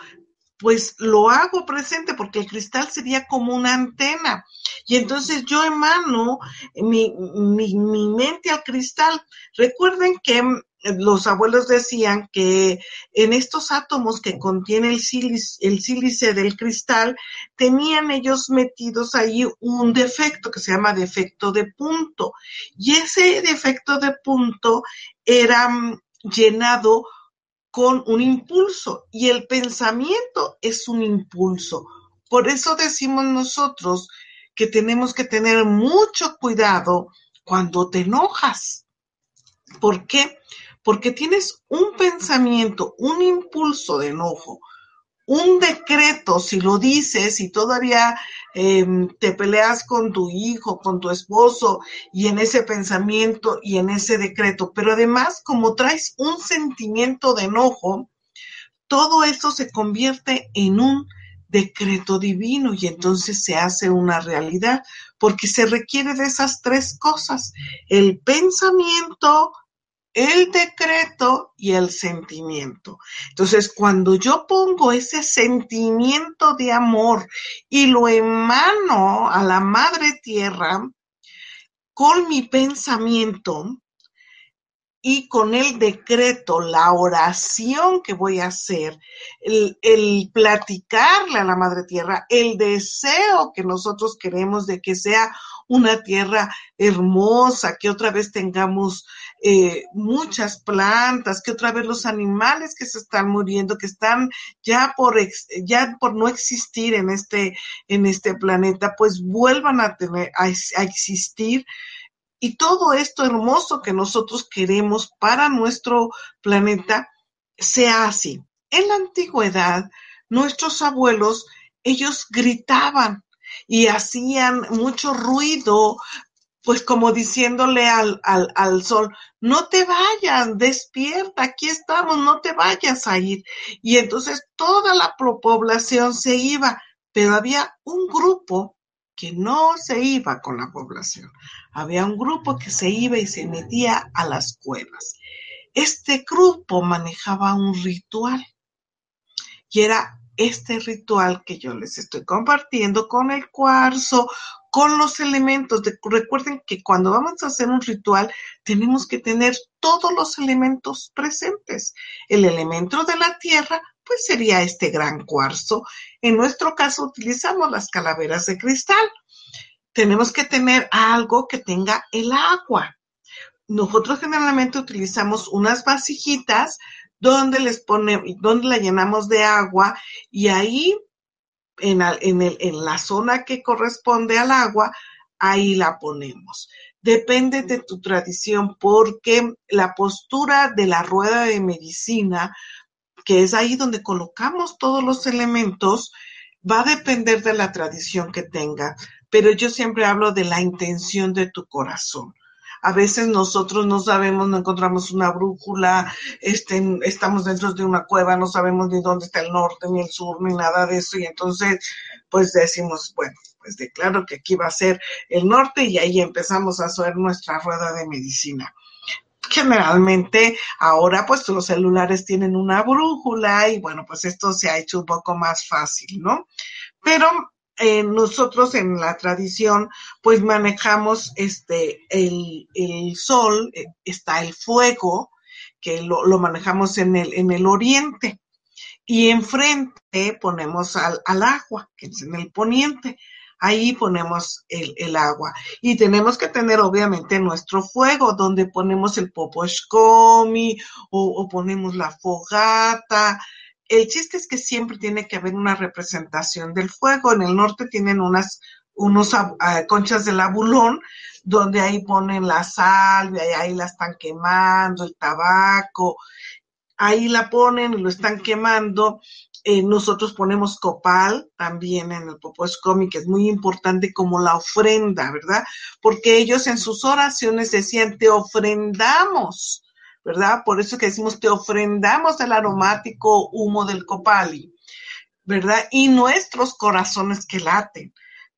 pues lo hago presente porque el cristal sería como una antena. Y entonces yo emano mi, mi, mi mente al cristal. Recuerden que los abuelos decían que en estos átomos que contiene el sílice, el sílice del cristal, tenían ellos metidos ahí un defecto que se llama defecto de punto. Y ese defecto de punto era mm, llenado con un impulso y el pensamiento es un impulso. Por eso decimos nosotros que tenemos que tener mucho cuidado cuando te enojas. ¿Por qué? porque tienes un pensamiento, un impulso de enojo, un decreto, si lo dices y todavía em, te peleas con tu hijo, con tu esposo y en ese pensamiento y en ese decreto, pero además como traes un sentimiento de enojo, todo eso se convierte en un decreto divino y entonces se hace una realidad, porque se requiere de esas tres cosas, el pensamiento, el decreto y el sentimiento. Entonces, cuando yo pongo ese sentimiento de amor y lo emano a la madre tierra con mi pensamiento y con el decreto, la oración que voy a hacer, el, platicarle a la madre tierra, el deseo que nosotros queremos de que sea una tierra hermosa, que otra vez tengamos eh, muchas plantas, que otra vez los animales que se están muriendo, que están ya por, ya por no existir en este, en este planeta, pues vuelvan a tener, a, a existir. Y todo esto hermoso que nosotros queremos para nuestro planeta sea así. En la antigüedad, nuestros abuelos, ellos gritaban y hacían mucho ruido pues como diciéndole al, al, al, sol, no te vayas, despierta, aquí estamos, no te vayas a ir. Y entonces toda la población se iba, pero había un grupo que no se iba con la población. Había un grupo que se iba y se metía a las cuevas. Este grupo manejaba un ritual y era este ritual que yo les estoy compartiendo con el cuarzo, con los elementos. De, recuerden que cuando vamos a hacer un ritual tenemos que tener todos los elementos presentes. El elemento de la tierra, pues sería este gran cuarzo. En nuestro caso utilizamos las calaveras de cristal. Tenemos que tener algo que tenga el agua. Nosotros generalmente utilizamos unas vasijitas donde les ponemos, donde la llenamos de agua y ahí en, en, el, en la zona que corresponde al agua, ahí la ponemos. Depende de tu tradición porque la postura de la rueda de medicina, que es ahí donde colocamos todos los elementos, va a depender de la tradición que tenga. Pero yo siempre hablo de la intención de tu corazón. A veces nosotros no sabemos, no encontramos una brújula, este, estamos dentro de una cueva, no sabemos ni dónde está el norte, ni el sur, ni nada de eso. Y entonces, pues decimos, bueno, pues declaro que aquí va a ser el norte y ahí empezamos a hacer nuestra rueda de medicina generalmente ahora pues los celulares tienen una brújula y bueno pues esto se ha hecho un poco más fácil, ¿no? Pero nosotros en la tradición, pues manejamos este, el, el sol, eh, está el fuego, que lo, lo, manejamos en el, en el oriente, y enfrente ponemos al, al agua, que es en el poniente. ahí ponemos el, agua. Y tenemos que tener obviamente nuestro fuego, donde ponemos el poposhkomi o, o ponemos la fogata. El chiste es que siempre tiene que haber una representación del fuego. En el norte tienen unas unos ah, conchas de labulón, donde ahí ponen la salvia y ahí la están quemando, el tabaco, ahí la ponen y lo están quemando. Eh, nosotros ponemos copal también en el Poposcomi, que es muy importante como la ofrenda, ¿verdad? Porque ellos en sus oraciones decían, te ofrendamos, ¿verdad? Por eso que decimos, te ofrendamos el aromático humo del copali, ¿verdad? Y nuestros corazones que laten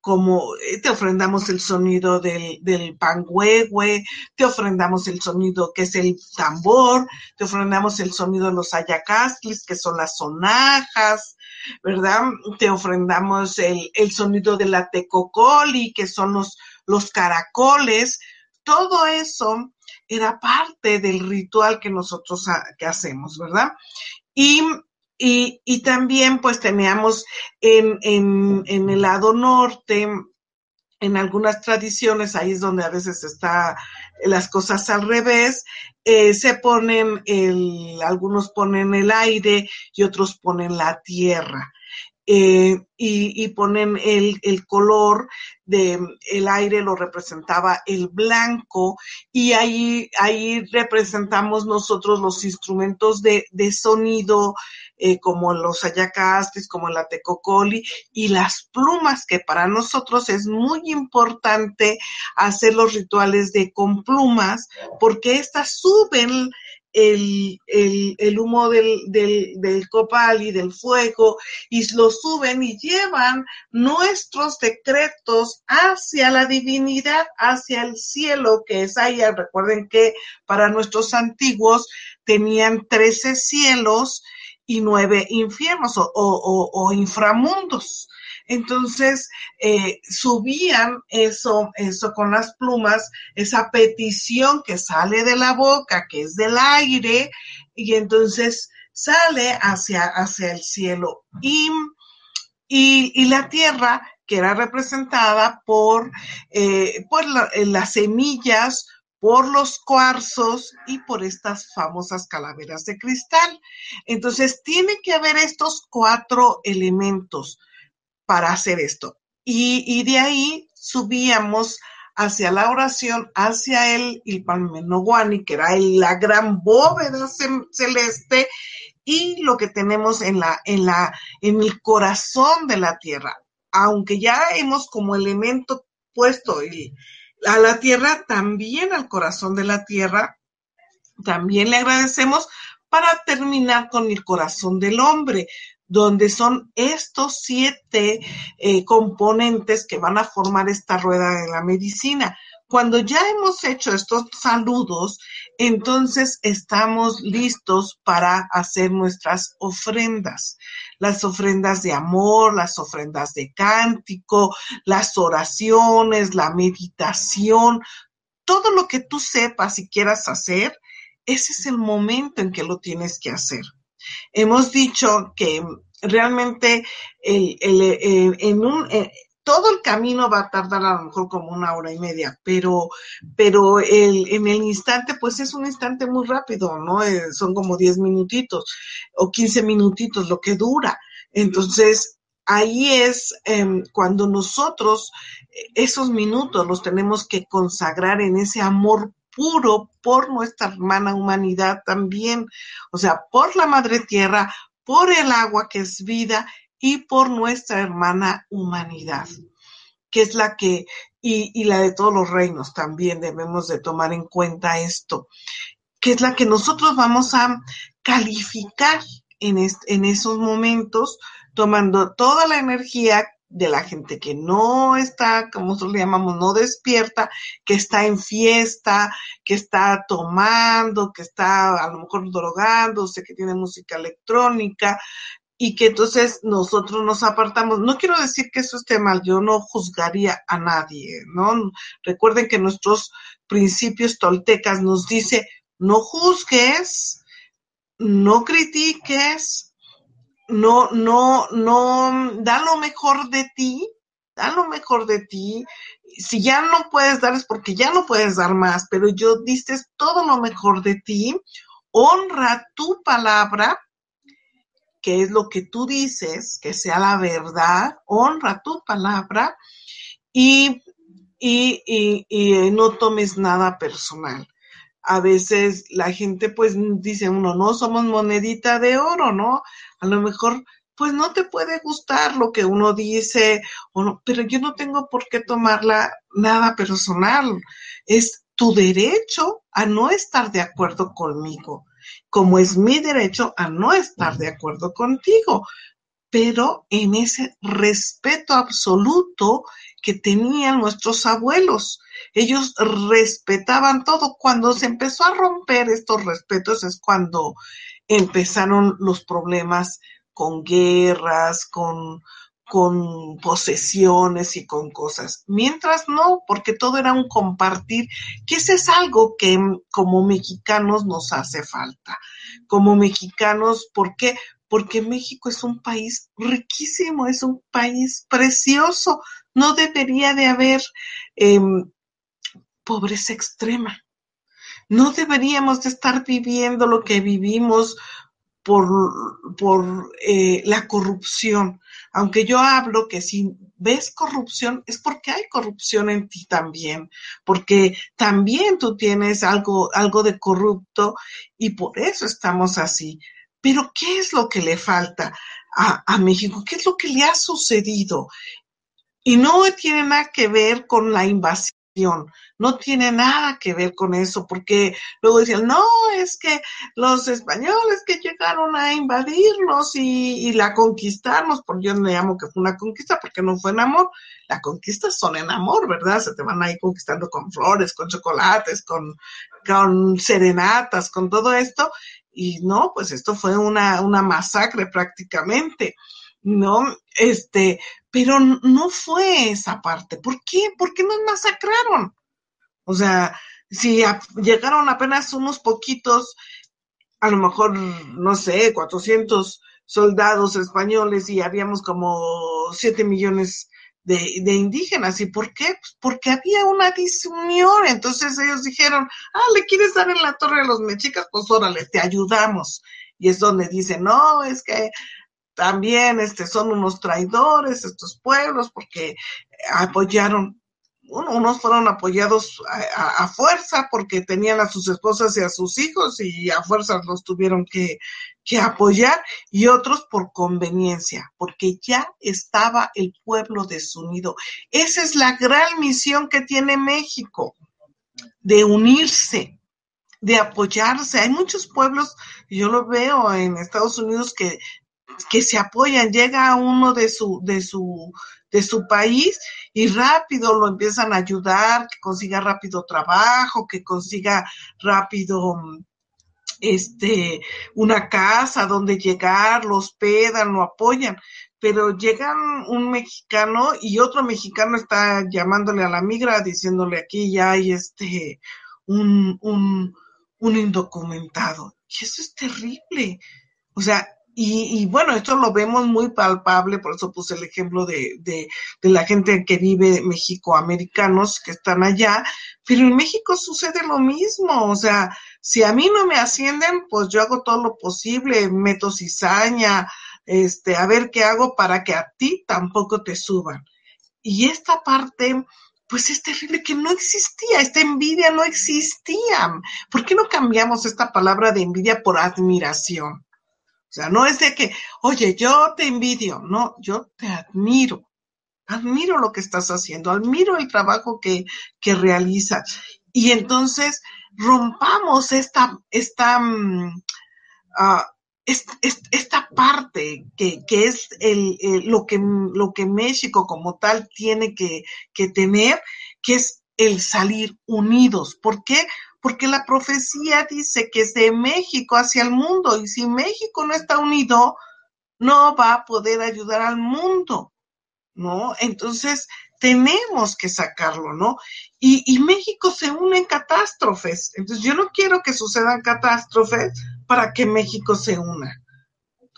como eh, te ofrendamos el sonido del, del panguehue, te ofrendamos el sonido que es el tambor, te ofrendamos el sonido de los ayacastlis, que son las sonajas, ¿verdad? Te ofrendamos el, el sonido de la tecocoli, que son los, los caracoles. Todo eso era parte del ritual que nosotros que hacemos, ¿verdad? Y y, y también pues teníamos en, en, en el lado norte, en algunas tradiciones, ahí es donde a veces está las cosas al revés, eh, se ponen el, algunos ponen el aire y otros ponen la tierra. Eh, y, ponen el, color de el aire lo representaba el blanco y ahí, ahí representamos nosotros los instrumentos de, de sonido eh, como los ayacastes, como la tecocoli y las plumas, que para nosotros es muy importante hacer los rituales de con plumas, porque estas suben el, el, el, humo del, del, del, copal y del fuego y lo suben y llevan nuestros decretos hacia la divinidad, hacia el cielo que es allá. Recuerden que para nuestros antiguos tenían trece cielos y nueve infiernos o, o, o inframundos. Entonces, eh, subían eso, eso con las plumas, esa petición que sale de la boca, que es del aire, y entonces sale hacia, hacia el cielo. Y, y, la tierra, que era representada por, eh, por la, las semillas, por los cuarzos y por estas famosas calaveras de cristal. Entonces, tiene que haber estos cuatro elementos para hacer esto. Y, y de ahí subíamos hacia la oración, hacia el Ilpamenoguani, que era la gran bóveda celeste, y lo que tenemos en la, en la, en el corazón de la tierra. Aunque ya hemos como elemento puesto el, a la tierra, también al corazón de la tierra. También le agradecemos para terminar con el corazón del hombre, donde son estos siete eh, componentes que van a formar esta rueda de la medicina. Cuando ya hemos hecho estos saludos, entonces estamos listos para hacer nuestras ofrendas. Las ofrendas de amor, las ofrendas de cántico, las oraciones, la meditación, todo lo que tú sepas y quieras hacer, ese es el momento en que lo tienes que hacer. Hemos dicho que realmente el, el, en un, todo el camino va a tardar a lo mejor como una hora y media, pero, pero el, en el instante, pues es un instante muy rápido, ¿no? Eh, son como 10 minutitos o 15 minutitos lo que dura. Entonces, ahí es eh, cuando nosotros esos minutos los tenemos que consagrar en ese amor puro por nuestra hermana humanidad también, o sea, por la madre tierra, por el agua que es vida y por nuestra hermana humanidad, que es la que, y, y, la de todos los reinos también debemos de tomar en cuenta esto, que es la que nosotros vamos a calificar en, en esos momentos, tomando toda la energía de la gente que no está, como nosotros le llamamos, no despierta, que está en fiesta, que está tomando, que está a lo mejor drogándose, que tiene música electrónica, y que entonces nosotros nos apartamos. No quiero decir que eso esté mal, yo no juzgaría a nadie, ¿no? Recuerden que nuestros principios toltecas nos dice, no juzgues, no critiques, no, no, no, da lo mejor de ti, da lo mejor de ti. Si ya no puedes dar es porque ya no puedes dar más, pero yo diste todo lo mejor de ti. Honra tu palabra, que es lo que tú dices, que sea la verdad. Honra tu palabra y, y, y, y no tomes nada personal a veces la gente pues dice uno, no somos monedita de oro, ¿no? A lo mejor pues no te puede gustar lo que uno dice, o no, pero yo no tengo por qué tomarla nada personal. Es tu derecho a no estar de acuerdo conmigo, como es mi derecho a no estar de acuerdo contigo, pero en ese respeto absoluto que tenían nuestros abuelos. Ellos respetaban todo. Cuando se empezó a romper estos respetos es cuando empezaron los problemas con guerras, con, con posesiones y con cosas. Mientras no, porque todo era un compartir, que ese es algo que como mexicanos nos hace falta. Como mexicanos, ¿por qué? Porque México es un país riquísimo, es un país precioso. No debería de haber em, pobreza extrema. No deberíamos de estar viviendo lo que vivimos por, por eh, la corrupción. Aunque yo hablo que si ves corrupción es porque hay corrupción en ti también, porque también tú tienes algo, algo de corrupto y por eso estamos así. Pero ¿qué es lo que le falta a, México? ¿Qué es lo que le ha sucedido? Y no tiene nada que ver con la invasión no tiene nada que ver con eso, porque luego decían, no, es que los españoles que llegaron a invadirnos y, la conquistarnos, porque yo me llamo que fue una conquista, porque no fue en amor, las conquistas son en amor, ¿verdad? Se te van ahí conquistando con flores, con chocolates, con, con serenatas, con todo esto, y no, pues esto fue una, una masacre prácticamente. ¿no? Este, pero no fue esa parte. ¿Por qué? ¿Por qué nos masacraron? O sea, si llegaron apenas unos poquitos, a lo mejor, no sé, 400 soldados españoles y habíamos como 7 millones de, de, indígenas. ¿Y por qué? Pues porque había una disunión. Entonces ellos dijeron, ah, le quieres dar en la torre a los mexicas, pues órale, te ayudamos. Y es donde dicen, no, es que también este, son unos traidores estos pueblos porque apoyaron, unos fueron apoyados a, fuerza porque tenían a sus esposas y a sus hijos y a fuerza los tuvieron que, que apoyar y otros por conveniencia, porque ya estaba el pueblo desunido. Esa es la gran misión que tiene México, de unirse, de apoyarse. Hay muchos pueblos, yo lo veo en Estados Unidos, que que se apoyan, llega uno de su, de su, de su país y rápido lo empiezan a ayudar, que consiga rápido trabajo, que consiga rápido este una casa donde llegar, lo hospedan, lo apoyan, pero llegan un mexicano y otro mexicano está llamándole a la migra, diciéndole aquí ya hay este un, un, un indocumentado. Y eso es terrible. O sea, y, bueno, esto lo vemos muy palpable, por eso puse el ejemplo de, de, de la gente que vive mexicoamericanos que están allá, pero en México sucede lo mismo, o sea, si a mí no me ascienden, pues yo hago todo lo posible, meto cizaña, este, a ver qué hago para que a ti tampoco te suban. Y esta parte, pues es terrible que no existía, esta envidia no existía. ¿Por qué no cambiamos esta palabra de envidia por admiración? Sea, no es de que, oye, yo te envidio, no, yo te admiro. Admiro lo que estás haciendo, admiro el trabajo que, que realizas. Y entonces rompamos esta, esta, mm, ah, parte que, que es el, lo, que, lo que México como tal tiene que, que tener, que es el salir unidos. ¿Por qué? Porque la profecía dice que es de México hacia el mundo y si México no está unido, no va a poder ayudar al mundo, ¿no? Entonces, tenemos que sacarlo, ¿no? Y, México se une en catástrofes. Entonces, yo no quiero que sucedan catástrofes para que México se una.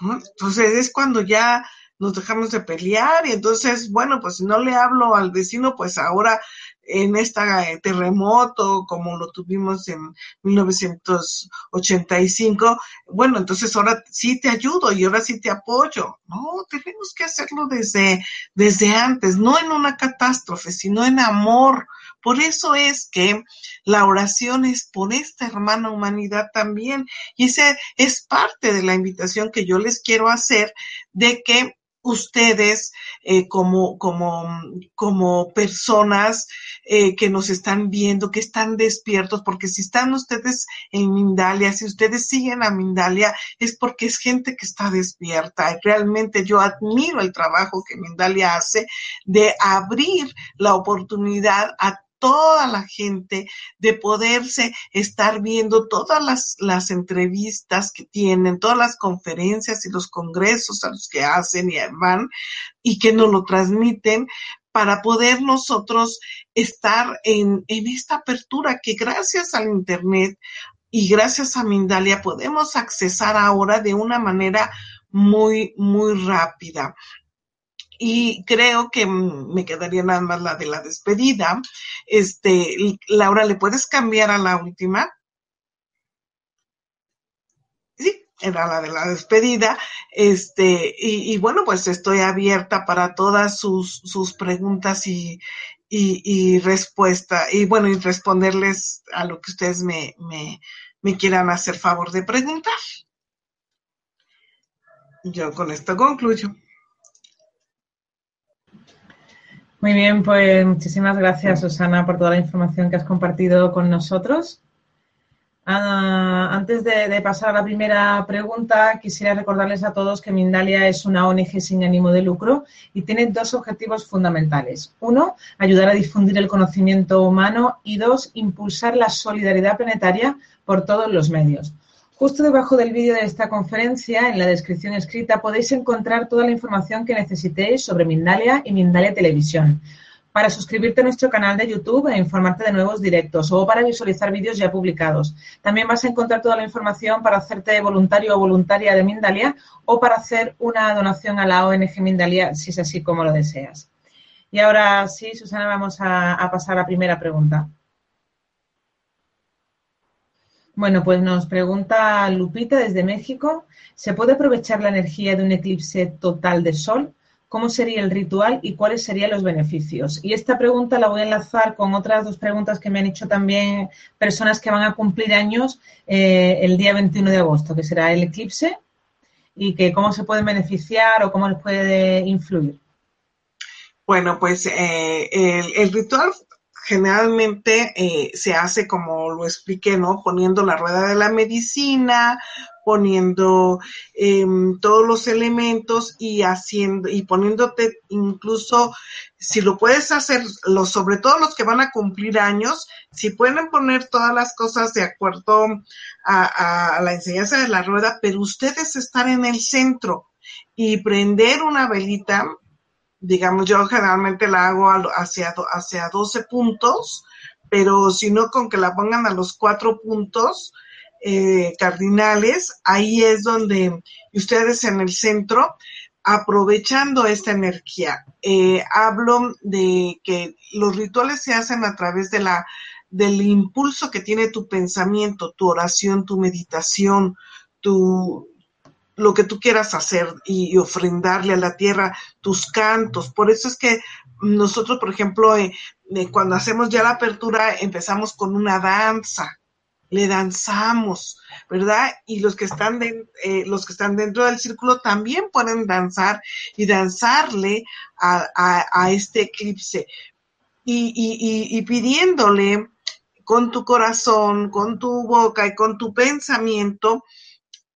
Entonces, es cuando ya nos dejamos de pelear y entonces, bueno, pues si no le hablo al vecino, pues ahora en este terremoto como lo tuvimos en 1985, bueno, entonces ahora sí te ayudo y ahora sí te apoyo. No, tenemos que hacerlo desde, desde antes, no en una catástrofe, sino en amor. Por eso es que la oración es por esta hermana humanidad también. Y esa es parte de la invitación que yo les quiero hacer de que ustedes eh, como, como, como personas eh, que nos están viendo, que están despiertos, porque si están ustedes en Mindalia, si ustedes siguen a Mindalia, es porque es gente que está despierta. Realmente yo admiro el trabajo que Mindalia hace de abrir la oportunidad a toda la gente, de poderse estar viendo todas las, las, entrevistas que tienen, todas las conferencias y los congresos a los que hacen y van y que nos lo transmiten para poder nosotros estar en, en esta apertura que gracias al Internet y gracias a Mindalia podemos accesar ahora de una manera muy, muy rápida. Y creo que me quedaría nada más la de la despedida. Este, Laura, ¿le puedes cambiar a la última? Sí, era la de la despedida. Este, y, bueno, pues estoy abierta para todas sus, sus preguntas y, y, y respuesta, y bueno, y responderles a lo que ustedes me, me, me quieran hacer favor de preguntar. Yo con esto concluyo. Muy bien, pues muchísimas gracias, Susana, por toda la información que has compartido con nosotros. Ah, antes de, pasar a la primera pregunta, quisiera recordarles a todos que Mindalia es una ONG sin ánimo de lucro y tiene dos objetivos fundamentales. Uno, ayudar a difundir el conocimiento humano y dos, impulsar la solidaridad planetaria por todos los medios. Justo debajo del vídeo de esta conferencia, en la descripción escrita, podéis encontrar toda la información que necesitéis sobre Mindalia y Mindalia Televisión. Para suscribirte a nuestro canal de YouTube e informarte de nuevos directos o para visualizar vídeos ya publicados. También vas a encontrar toda la información para hacerte voluntario o voluntaria de Mindalia o para hacer una donación a la ONG Mindalia si es así como lo deseas. Y ahora sí, Susana, vamos a, a pasar a la primera pregunta. Bueno, pues nos pregunta Lupita desde México, ¿se puede aprovechar la energía de un eclipse total de sol? ¿Cómo sería el ritual y cuáles serían los beneficios? Y esta pregunta la voy a enlazar con otras dos preguntas que me han hecho también personas que van a cumplir años eh, el día 21 de agosto, que será el eclipse, y que cómo se pueden beneficiar o cómo les puede influir. Bueno, pues eh, el, el, ritual generalmente eh, se hace como lo expliqué, ¿no? Poniendo la rueda de la medicina, poniendo em, todos los elementos y haciendo y poniéndote incluso si lo puedes hacer los sobre todo los que van a cumplir años si pueden poner todas las cosas de acuerdo a, a la enseñanza de la rueda pero ustedes estar en el centro y prender una velita digamos, yo generalmente la hago hacia, hacia 12 puntos, pero si no, con que la pongan a los cuatro puntos eh, cardinales, ahí es donde ustedes en el centro, aprovechando esta energía, eh, hablo de que los rituales se hacen a través de la del impulso que tiene tu pensamiento, tu oración, tu meditación, tu, lo que tú quieras hacer y, ofrendarle a la tierra tus cantos. Por eso es que nosotros, por ejemplo, eh, eh, cuando hacemos ya la apertura, empezamos con una danza, le danzamos, ¿verdad? Y los que están eh, los que están dentro del círculo también pueden danzar y danzarle a, este eclipse y, y, y pidiéndole con tu corazón, con tu boca y con tu pensamiento,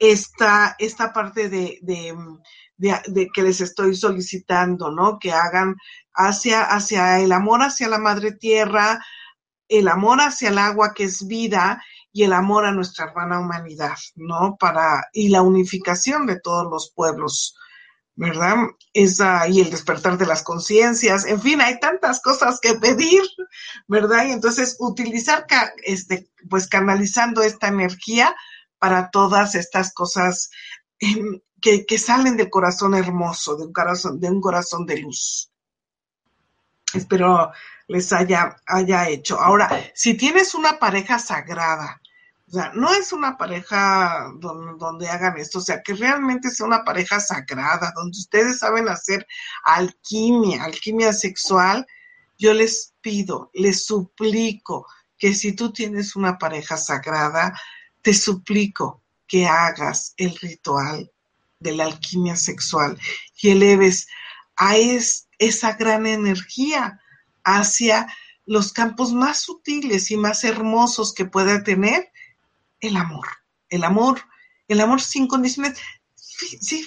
esta, esta parte de, de, que les estoy solicitando, ¿no? Que hagan hacia, hacia el amor hacia la madre tierra, el amor hacia el agua que es vida y el amor a nuestra hermana humanidad, ¿no? Para, y la unificación de todos los pueblos, ¿verdad? Esa, y el despertar de las conciencias, en fin, hay tantas cosas que pedir, ¿verdad? Y entonces utilizar, este, pues canalizando esta energía para todas estas cosas em, que, salen del corazón hermoso, de un corazón, de un corazón de luz. Espero les haya, haya hecho. Ahora, si tienes una pareja sagrada, o sea, no es una pareja donde, donde, hagan esto, o sea, que realmente sea una pareja sagrada, donde ustedes saben hacer alquimia, alquimia sexual, yo les pido, les suplico que si tú tienes una pareja sagrada, te suplico que hagas el ritual de la alquimia sexual y eleves a esa gran energía hacia los campos más sutiles y más hermosos que pueda tener el amor. El amor, el amor sin condiciones.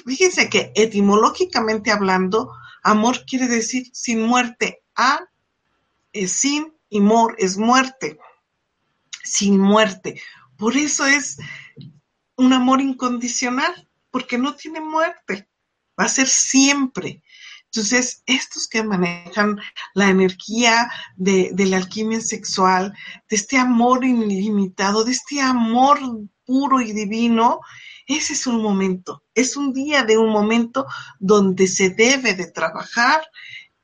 Fíjense que etimológicamente hablando, amor quiere decir sin muerte. A es sin y mor es muerte. Sin muerte. Por eso es un amor incondicional, porque no tiene muerte. Va a ser siempre. Entonces, estos que manejan la energía de, la alquimia sexual, de este amor ilimitado, de este amor puro y divino, ese es un momento, es un día de un momento donde se debe de trabajar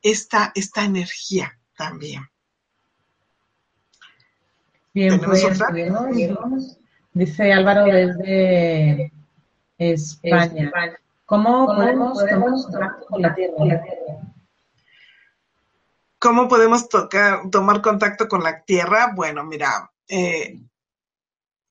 esta, esta energía también. Bien, pues, dice Álvaro desde España. ¿Cómo, podemos, tomar contacto con la Tierra? ¿Cómo podemos tocar, tomar contacto con la Tierra? Bueno, mira, eh,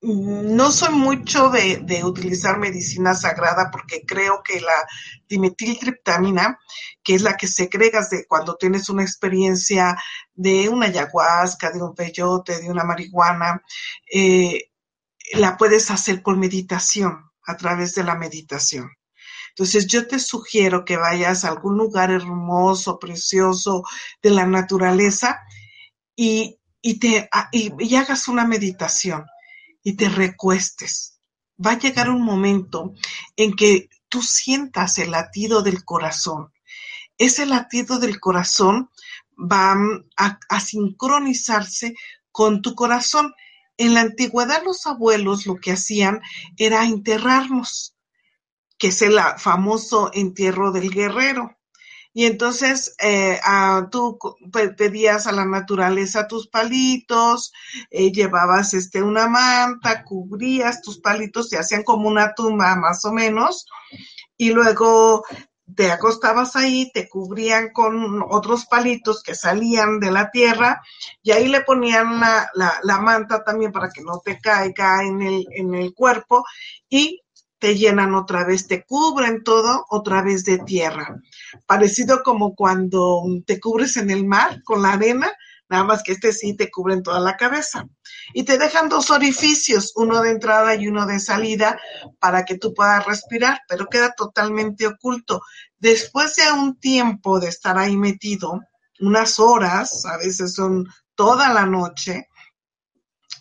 no soy mucho de, utilizar medicina sagrada porque creo que la dimetiltriptamina, que es la que segregas de cuando tienes una experiencia de una ayahuasca, de un peyote, de una marihuana, eh, la puedes hacer por meditación, a través de la meditación. Entonces yo te sugiero que vayas a algún lugar hermoso, precioso de la naturaleza y, te, y, hagas una meditación y te recuestes. Va a llegar un momento en que tú sientas el latido del corazón. Ese latido del corazón va a, a, sincronizarse con tu corazón. En la antigüedad los abuelos lo que hacían era enterrarnos que es el famoso entierro del guerrero. Y entonces eh, tú pedías a la naturaleza tus palitos, eh, llevabas este, una manta, cubrías tus palitos, se hacían como una tumba más o menos, y luego te acostabas ahí, te cubrían con otros palitos que salían de la tierra y ahí le ponían la, la, la manta también para que no te caiga en el, en el cuerpo y te llenan otra vez, te cubren todo otra vez de tierra. Parecido como cuando te cubres en el mar con la arena, nada más que este sí te cubren toda la cabeza. Y te dejan dos orificios, uno de entrada y uno de salida, para que tú puedas respirar, pero queda totalmente oculto. Después de un tiempo de estar ahí metido, unas horas, a veces son toda la noche,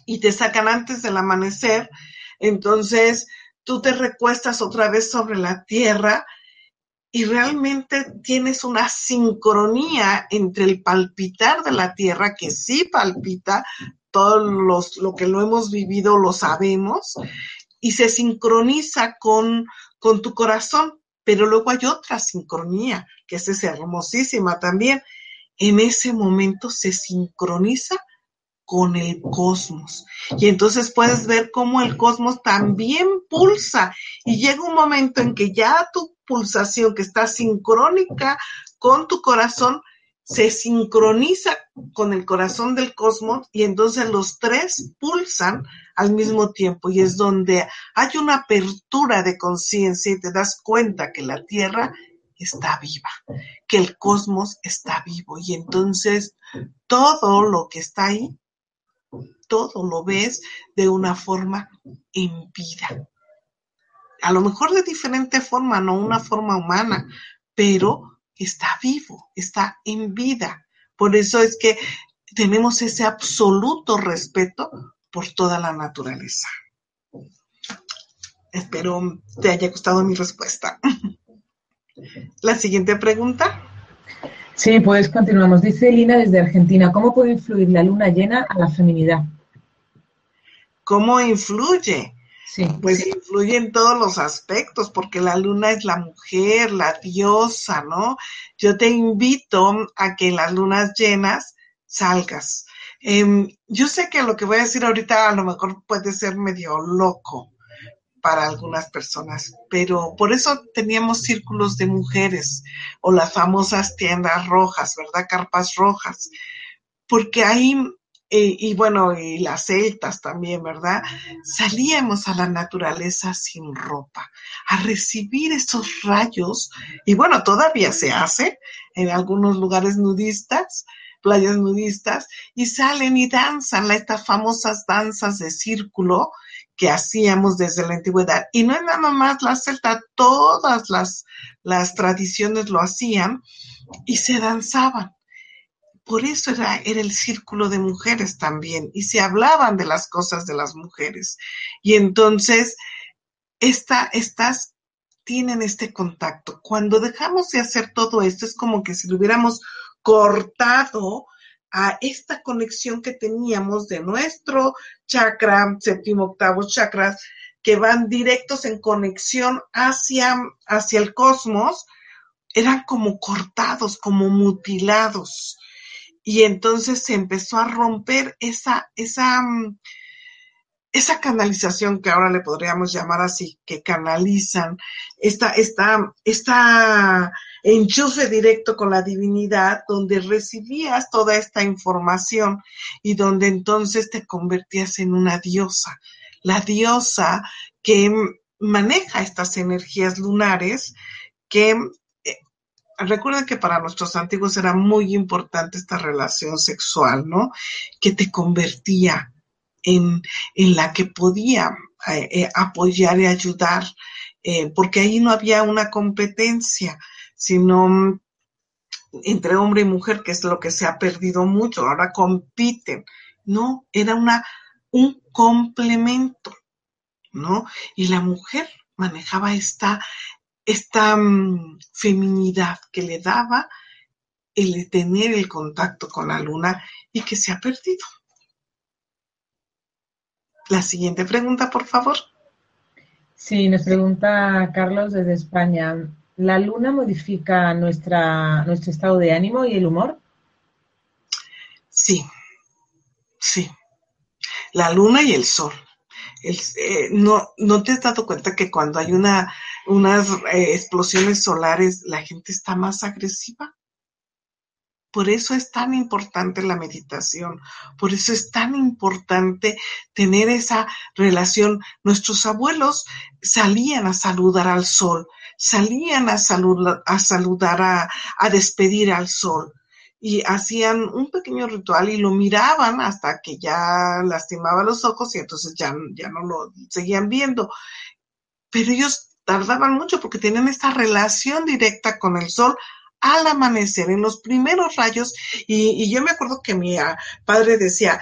y te sacan antes del amanecer, entonces tú te recuestas otra vez sobre la tierra y realmente tienes una sincronía entre el palpitar de la tierra, que sí palpita, todos los, lo que lo hemos vivido lo sabemos, y se sincroniza con, con tu corazón, pero luego hay otra sincronía, que es hermosísima también. En ese momento se sincroniza con el cosmos. Y entonces puedes ver cómo el cosmos también pulsa. Y llega un momento en que ya tu pulsación que está sincrónica con tu corazón se sincroniza con el corazón del cosmos y entonces los tres pulsan al mismo tiempo. Y es donde hay una apertura de conciencia y te das cuenta que la Tierra está viva, que el cosmos está vivo. Y entonces todo lo que está ahí todo lo ves de una forma en vida. A lo mejor de diferente forma, no una forma humana, pero está vivo, está en vida. Por eso es que tenemos ese absoluto respeto por toda la naturaleza. Espero te haya gustado mi respuesta. La siguiente pregunta. Sí, pues continuamos. Dice Lina desde Argentina, ¿cómo puede influir la luna llena a la feminidad? ¿Cómo influye? Sí. Pues influye en todos los aspectos, porque la luna es la mujer, la diosa, ¿no? Yo te invito a que en las lunas llenas salgas. Em, yo sé que lo que voy a decir ahorita a lo mejor puede ser medio loco para algunas personas, pero por eso teníamos círculos de mujeres o las famosas tiendas rojas, ¿verdad? Carpas rojas, porque ahí y, bueno, y las celtas también, ¿verdad? Salíamos a la naturaleza sin ropa, a recibir esos rayos, y bueno, todavía se hace en algunos lugares nudistas, playas nudistas, y salen y danzan estas famosas danzas de círculo que hacíamos desde la antigüedad. Y no es nada más la celta, todas las, las tradiciones lo hacían y se danzaban por eso era, era, el círculo de mujeres también, y se hablaban de las cosas de las mujeres. Y entonces, esta, estas tienen este contacto. Cuando dejamos de hacer todo esto, es como que si lo hubiéramos cortado a esta conexión que teníamos de nuestro chakra, séptimo, octavo chakras, que van directos en conexión hacia, hacia el cosmos, eran como cortados, como mutilados y entonces se empezó a romper esa, esa, mm, esa canalización que ahora le podríamos llamar así, que canalizan, esta, esta, esta enchufe directo con la divinidad, donde recibías toda esta información y donde entonces te convertías en una diosa, la diosa que maneja estas energías lunares que recuerden que para nuestros antiguos era muy importante esta relación sexual, ¿no? Que te convertía en, la que podía eh, eh, apoyar y ayudar, eh, porque ahí no había una competencia, sino mm, entre hombre y mujer, que es lo que se ha perdido mucho, ahora compiten, ¿no? Era una, un complemento, ¿no? Y la mujer manejaba esta, esta mm, feminidad que le daba el tener el contacto con la luna y que se ha perdido. La siguiente pregunta, por favor. Sí, nos pregunta Carlos desde España. ¿La luna modifica nuestra, nuestro estado de ánimo y el humor? Sí, sí. La luna y el sol. Eh, no, ¿No te has dado cuenta que cuando hay una, unas eh, explosiones solares la gente está más agresiva? Por eso es tan importante la meditación, por eso es tan importante tener esa relación. Nuestros abuelos salían a saludar al sol, salían a, saludar, a, a despedir al sol y hacían un pequeño ritual y lo miraban hasta que ya lastimaba los ojos y entonces ya, ya no lo seguían viendo. Pero ellos tardaban mucho porque tenían esta relación directa con el sol al amanecer, en los primeros rayos, y, yo me acuerdo que mi ah, padre decía,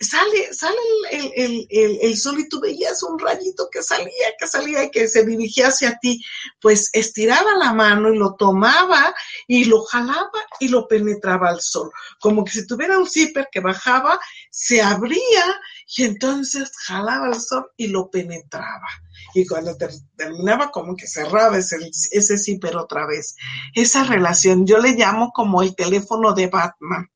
sale, sale el, el, el, sol y tú veías un rayito que salía, que salía y que se dirigía hacia ti, pues estiraba la mano y lo tomaba y lo jalaba y lo penetraba al sol, como que si tuviera un zipper que bajaba, se abría y entonces jalaba el sol y lo penetraba. Y cuando terminaba, como que cerraba ese, ese zipper otra vez. Esa relación, yo le llamo como el teléfono de Batman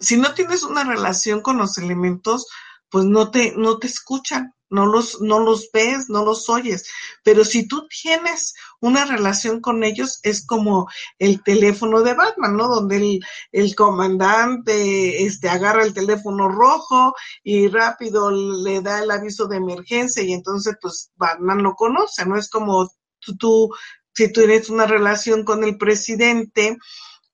si no tienes una relación con los elementos, pues no te, no te escuchan, no los, no los ves, no los oyes. Pero si tú tienes una relación con ellos, es como el teléfono de Batman, ¿no? Donde el, el comandante este, agarra el teléfono rojo y rápido le da el aviso de emergencia y entonces pues Batman lo conoce, ¿no? Es como tú, tú si tú tienes una relación con el presidente,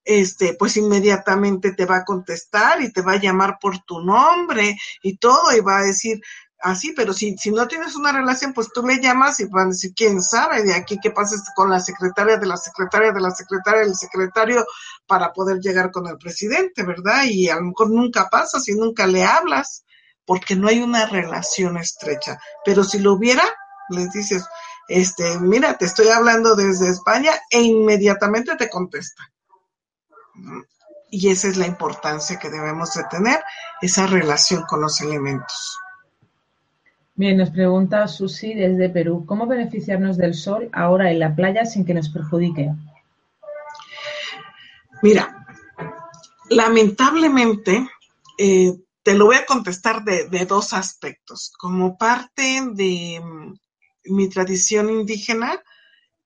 este, pues inmediatamente te va a contestar y te va a llamar por tu nombre y todo y va a decir así, pero si, si no tienes una relación, pues tú le llamas y van a decir, quién sabe de aquí qué pasa con la secretaria de la secretaria de la secretaria del secretario para poder llegar con el presidente, ¿verdad? Y a lo mejor nunca pasa si nunca le hablas, porque no hay una relación estrecha. Pero si lo hubiera, les dices, este, mira, te estoy hablando desde España e inmediatamente te contesta. Y esa es la importancia que debemos de tener, esa relación con los elementos. Bien, nos pregunta Susi desde Perú, ¿cómo beneficiarnos del sol ahora en la playa sin que nos perjudique? Mira, lamentablemente, eh, te lo voy a contestar de, de, dos aspectos. Como parte de mm, mi tradición indígena,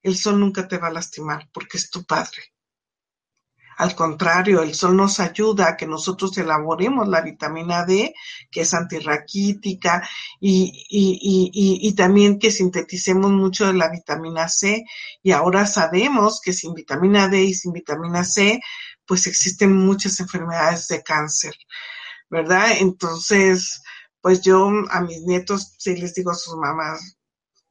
el sol nunca te va a lastimar porque es tu padre. Al contrario, el sol nos ayuda a que nosotros elaboremos la vitamina D, que es antirraquítica, y, y, y, también que sinteticemos mucho de la vitamina C. Y ahora sabemos que sin vitamina D y sin vitamina C, pues existen muchas enfermedades de cáncer, ¿verdad? Entonces, pues yo a mis nietos sí les digo a sus mamás,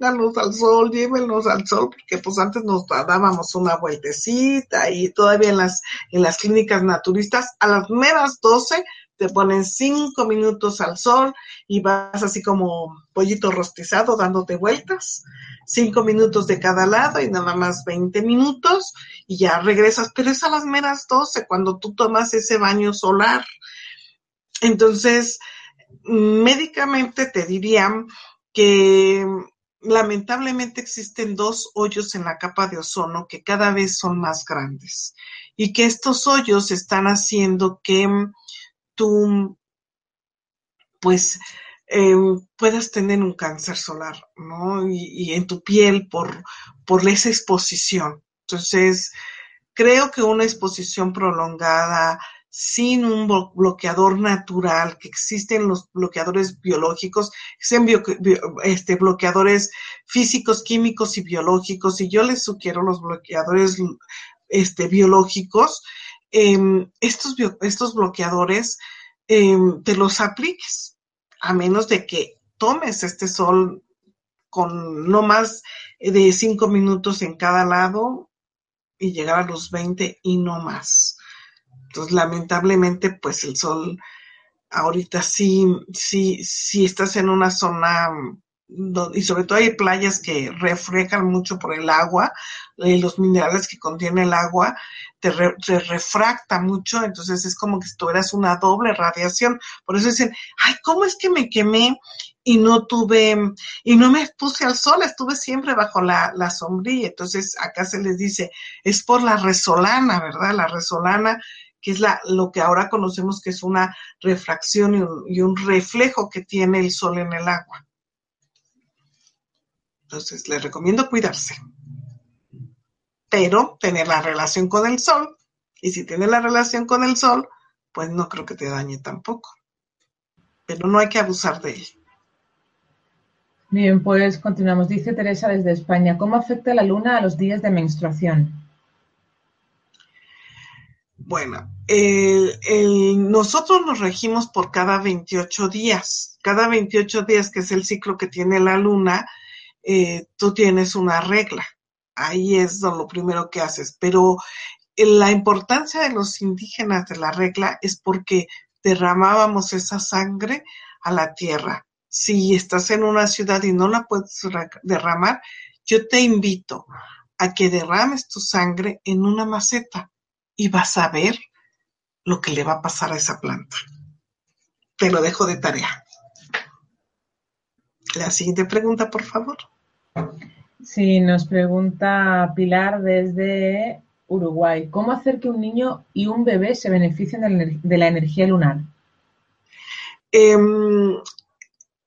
danos al sol, llévenos al sol, porque pues antes nos dábamos una vueltecita y todavía en las, en las clínicas naturistas a las meras 12 te ponen cinco minutos al sol y vas así como pollito rostizado dándote vueltas, cinco minutos de cada lado y nada más 20 minutos y ya regresas, pero es a las meras 12 cuando tú tomas ese baño solar. Entonces, médicamente te dirían que lamentablemente existen dos hoyos en la capa de ozono que cada vez son más grandes y que estos hoyos están haciendo que tú pues eh, puedas tener un cáncer solar, ¿no? Y, y, en tu piel por, por esa exposición. Entonces, creo que una exposición prolongada sin un bloqueador natural, que existen los bloqueadores biológicos, existen bio, este, bloqueadores físicos, químicos y biológicos, y yo les sugiero los bloqueadores este, biológicos, eh, estos, bloqueadores eh, te los apliques, a menos de que tomes este sol con no más de cinco minutos en cada lado y llegar a los 20 y no más. Entonces, lamentablemente, pues el sol ahorita sí, sí, sí estás en una zona y sobre todo hay playas que reflejan mucho por el agua, eh, los minerales que contiene el agua, te, re, refracta mucho, entonces es como que tuvieras una doble radiación. Por eso dicen, ay, ¿cómo es que me quemé y no tuve, y no me puse al sol, estuve siempre bajo la, la sombrilla? Entonces acá se les dice, es por la resolana, ¿verdad? La resolana que es la, lo que ahora conocemos que es una refracción y un, reflejo que tiene el sol en el agua. Entonces, les recomiendo cuidarse, pero tener la relación con el sol. Y si tienes la relación con el sol, pues no creo que te dañe tampoco. Pero no hay que abusar de él. Bien, pues continuamos. Dice Teresa desde España, ¿cómo afecta la luna a los días de menstruación? Bueno, el, el, nosotros nos regimos por cada 28 días. Cada 28 días, que es el ciclo que tiene la luna, eh, tú tienes una regla. Ahí es lo primero que haces. Pero la importancia de los indígenas de la regla es porque derramábamos esa sangre a la tierra. Si estás en una ciudad y no la puedes derramar, yo te invito a que derrames tu sangre en una maceta y vas a ver lo que le va a pasar a esa planta. Te lo dejo de tarea. La siguiente pregunta, por favor. Sí, nos pregunta Pilar desde Uruguay. ¿Cómo hacer que un niño y un bebé se beneficien de la, energía lunar? Eh,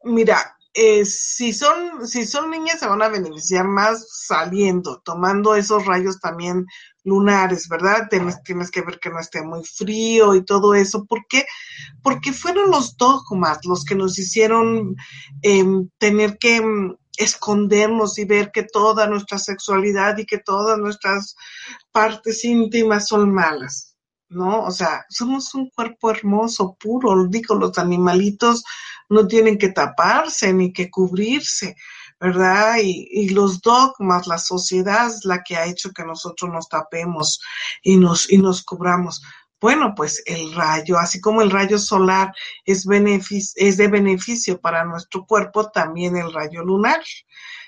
mira, eh, si son, si son niñas se van a beneficiar más saliendo, tomando esos rayos también lunares, ¿verdad? Tienes, tienes que ver que no esté muy frío y todo eso. ¿Por qué? Porque fueron los dogmas los que nos hicieron eh, tener que mm, escondernos y ver que toda nuestra sexualidad y que todas nuestras partes íntimas son malas. ¿No? O sea, somos un cuerpo hermoso, puro, digo, los animalitos no tienen que taparse ni que cubrirse, ¿verdad? Y, y, los dogmas, la sociedad es la que ha hecho que nosotros nos tapemos y nos, y nos cubramos. Bueno, pues el rayo, así como el rayo solar es, es de beneficio para nuestro cuerpo, también el rayo lunar.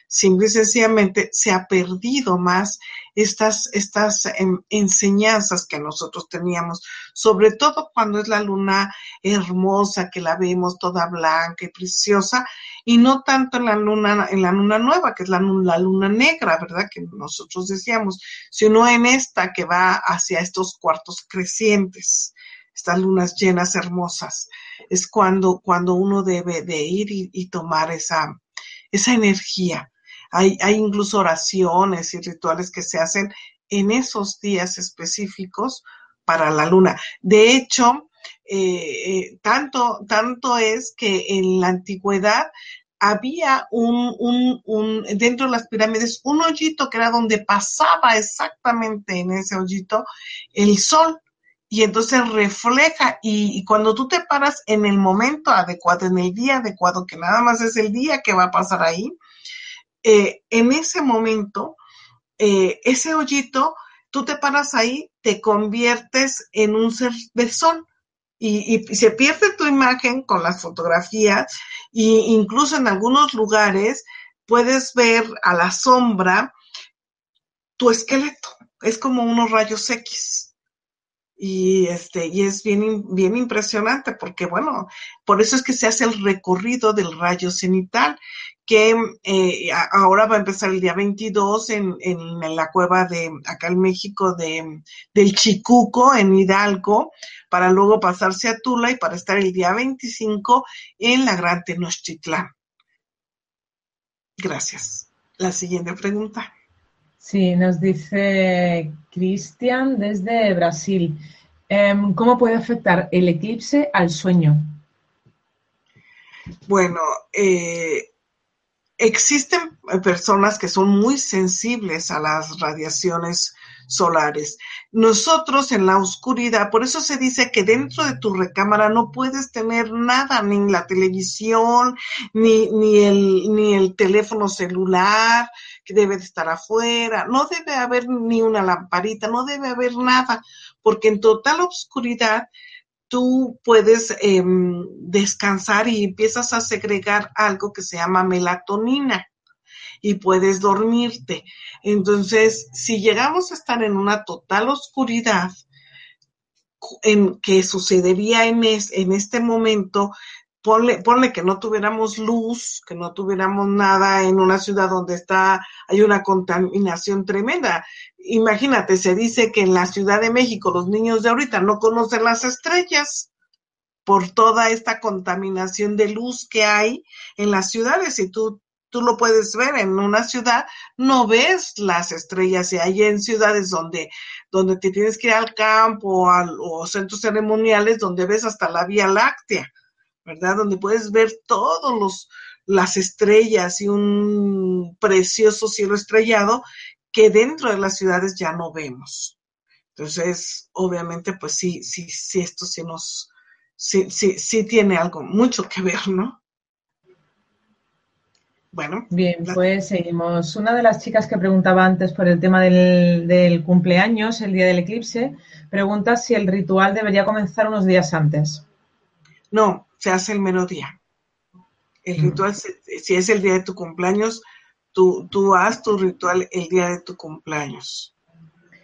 Simple y sencillamente se ha perdido más estas, estas em, enseñanzas que nosotros teníamos, sobre todo cuando es la luna hermosa, que la vemos toda blanca y preciosa, y no tanto en la luna, en la luna nueva, que es la, la luna negra, ¿verdad? Que nosotros decíamos, sino en esta que va hacia estos cuartos crecientes estas lunas llenas hermosas, es cuando, cuando uno debe de ir y, tomar esa, esa energía. Hay, hay incluso oraciones y rituales que se hacen en esos días específicos para la luna. De hecho, eh, eh, tanto, tanto es que en la antigüedad había un, un, un, dentro de las pirámides, un hoyito que era donde pasaba exactamente en ese hoyito el sol y entonces refleja y, cuando tú te paras en el momento adecuado, en el día adecuado, que nada más es el día que va a pasar ahí, eh, en ese momento, eh, ese hoyito, tú te paras ahí, te conviertes en un ser de sol. Y, y, se pierde tu imagen con las fotografías e incluso en algunos lugares puedes ver a la sombra tu esqueleto. Es como unos rayos X y este y es bien bien impresionante porque bueno por eso es que se hace el recorrido del rayo cenital que eh, ahora va a empezar el día 22 en, en, la cueva de acá en México de del Chicuco en Hidalgo para luego pasarse a Tula y para estar el día 25 en la Gran Tenochtitlán. Gracias. La siguiente pregunta. Sí, nos dice Cristian desde Brasil. Em, ¿Cómo puede afectar el eclipse al sueño? Bueno, eh, existen personas que son muy sensibles a las radiaciones solares. Nosotros en la oscuridad, por eso se dice que dentro de tu recámara no puedes tener nada, ni la televisión, ni, ni, el, ni el teléfono celular, que debe de estar afuera, no debe haber ni una lamparita, no debe haber nada, porque en total oscuridad tú puedes em, descansar y empiezas a segregar algo que se llama melatonina y puedes dormirte. Entonces, si llegamos a estar en una total oscuridad, en que sucedería en, en este momento, ponle, ponle que no tuviéramos luz, que no tuviéramos nada en una ciudad donde está, hay una contaminación tremenda. Imagínate, se dice que en la Ciudad de México los niños de ahorita no conocen las estrellas por toda esta contaminación de luz que hay en las ciudades. Y tú tú lo puedes ver en una ciudad, no ves las estrellas y hay en ciudades donde, donde te tienes que ir al campo o centros ceremoniales donde ves hasta la Vía Láctea, ¿verdad? Donde puedes ver todos los las estrellas y un precioso cielo estrellado que dentro de las ciudades ya no vemos. Entonces, obviamente, pues sí, sí, sí, esto sí nos, sí, sí, sí tiene algo, mucho que ver, ¿no? Bueno. Bien, pues seguimos. Una de las chicas que preguntaba antes por el tema del, cumpleaños, el día del eclipse, pregunta si el ritual debería comenzar unos días antes. No, se hace el mero día. El ritual, si es el día de tu cumpleaños, tú, tú haz tu ritual el día de tu cumpleaños.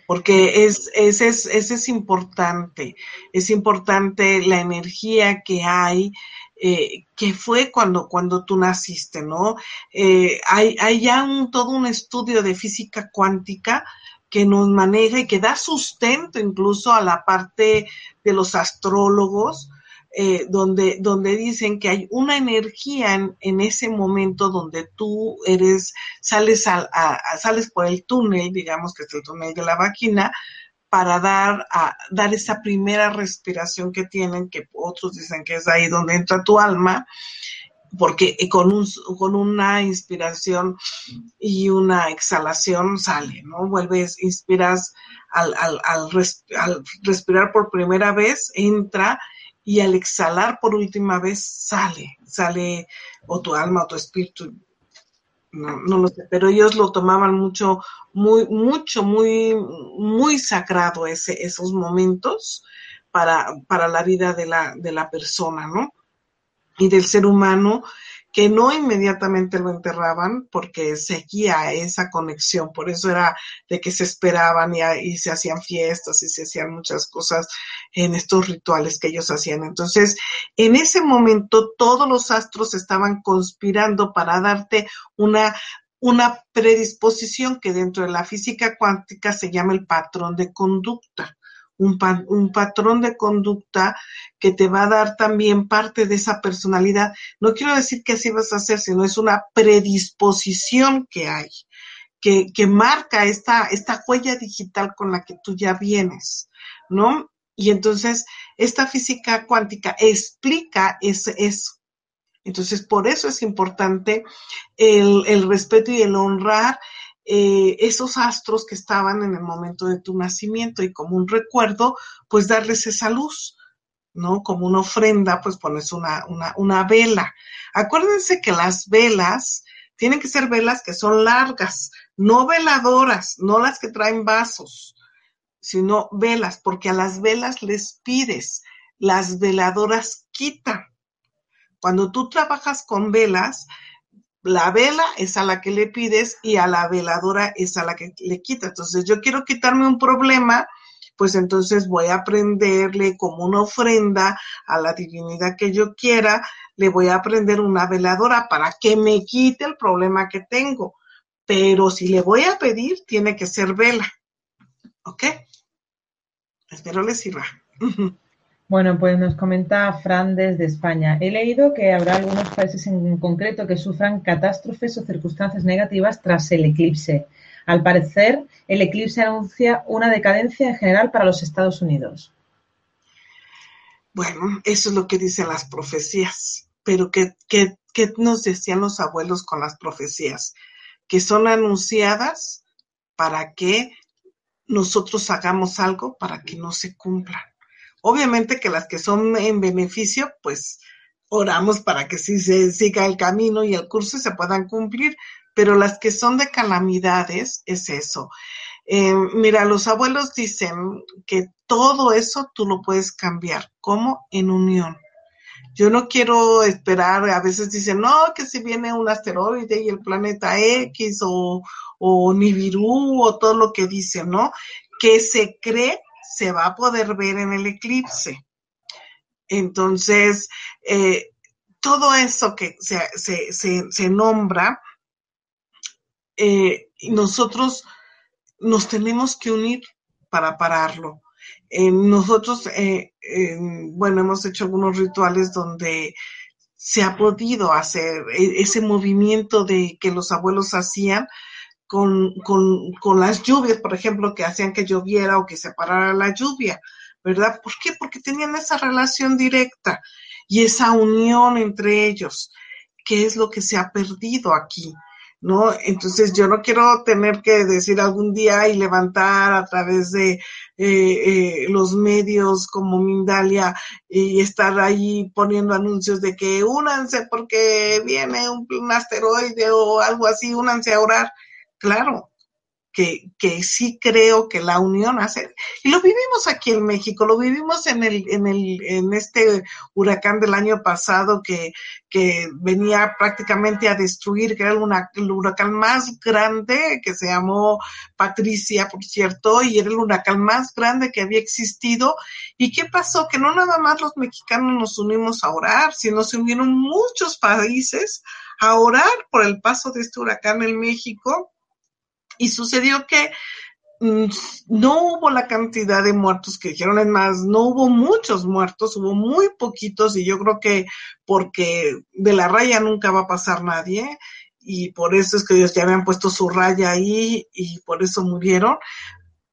Porque es, ese, es, ese es importante. Es importante la energía que hay eh, que fue cuando, cuando tú naciste, ¿no? Eh, hay, hay, ya un, todo un estudio de física cuántica que nos maneja y que da sustento incluso a la parte de los astrólogos, eh, donde, donde dicen que hay una energía en, ese momento donde tú eres, sales, a, sales por el túnel, digamos que es el túnel de la máquina, para dar, a, dar esa primera respiración que tienen, que otros dicen que es ahí donde entra tu alma, porque con, un, con una inspiración y una exhalación sale, ¿no? Vuelves, inspiras al, al, al respirar por primera vez, entra y al exhalar por última vez sale, sale o tu alma o tu espíritu, no, no lo sé, pero ellos lo tomaban mucho, muy, mucho, muy, muy sagrado ese, esos momentos para, para la vida de la, de la persona, ¿no? Y del ser humano que no inmediatamente lo enterraban porque seguía esa conexión, por eso era de que se esperaban y, se hacían fiestas y se hacían muchas cosas en estos rituales que ellos hacían. Entonces, en ese momento todos los astros estaban conspirando para darte una una predisposición que dentro de la física cuántica se llama el patrón de conducta un, patrón de conducta que te va a dar también parte de esa personalidad. No quiero decir que así vas a hacer, sino es una predisposición que hay, que, que marca esta, esta huella digital con la que tú ya vienes, ¿no? Y entonces, esta física cuántica explica eso. Entonces, por eso es importante el, el respeto y el honrar eh, esos astros que estaban en el momento de tu nacimiento y como un recuerdo, pues darles esa luz, ¿no? Como una ofrenda, pues pones una, una, una vela. Acuérdense que las velas tienen que ser velas que son largas, no veladoras, no las que traen vasos, sino velas, porque a las velas les pides, las veladoras quitan. Cuando tú trabajas con velas, la vela es a la que le pides y a la veladora es a la que le quitas. Entonces, yo quiero quitarme un problema, pues entonces voy a prenderle como una ofrenda a la divinidad que yo quiera, le voy a prender una veladora para que me quite el problema que tengo. Pero si le voy a pedir, tiene que ser vela. ¿Ok? Espero les sirva. Bueno, pues nos comenta Fran desde España. He leído que habrá algunos países en concreto que sufran catástrofes o circunstancias negativas tras el eclipse. Al parecer, el eclipse anuncia una decadencia en general para los Estados Unidos. Bueno, eso es lo que dicen las profecías. Pero ¿qué, nos decían los abuelos con las profecías? Que son anunciadas para que nosotros hagamos algo para que no se cumplan. Obviamente que las que son en beneficio, pues oramos para que sí se siga el camino y el curso se puedan cumplir, pero las que son de calamidades es eso. Eh, mira, los abuelos dicen que todo eso tú lo puedes cambiar, como en unión. Yo no quiero esperar, a veces dicen, no, que si viene un asteroide y el planeta X o, o Nibiru o todo lo que dicen, ¿no? Que se cree se va a poder ver en el eclipse. Entonces, eh, todo eso que se, nombra, eh, nosotros nos tenemos que unir para pararlo. nosotros, eh, bueno, hemos hecho algunos rituales donde se ha podido hacer ese movimiento de que los abuelos hacían con, con, con las lluvias, por ejemplo, que hacían que lloviera o que se parara la lluvia, ¿verdad? ¿Por qué? Porque tenían esa relación directa y esa unión entre ellos, que es lo que se ha perdido aquí. ¿no? Entonces yo no quiero tener que decir algún día y levantar a través de eh, eh, los medios como Mindalia y estar ahí poniendo anuncios de que únanse porque viene un, un asteroide o algo así, únanse a orar claro, que, que, sí creo que la unión hace, y lo vivimos aquí en México, lo vivimos en el, en el, en este huracán del año pasado que, que venía prácticamente a destruir, que era el huracán más grande, que se llamó Patricia, por cierto, y era el huracán más grande que había existido. ¿Y qué pasó? Que no nada más los mexicanos nos unimos a orar, sino se unieron muchos países a orar por el paso de este huracán en México y sucedió que mm, no hubo la cantidad de muertos que dijeron, es más, no hubo muchos muertos, hubo muy poquitos y yo creo que porque de la raya nunca va a pasar nadie y por eso es que ellos ya habían puesto su raya ahí y por eso murieron.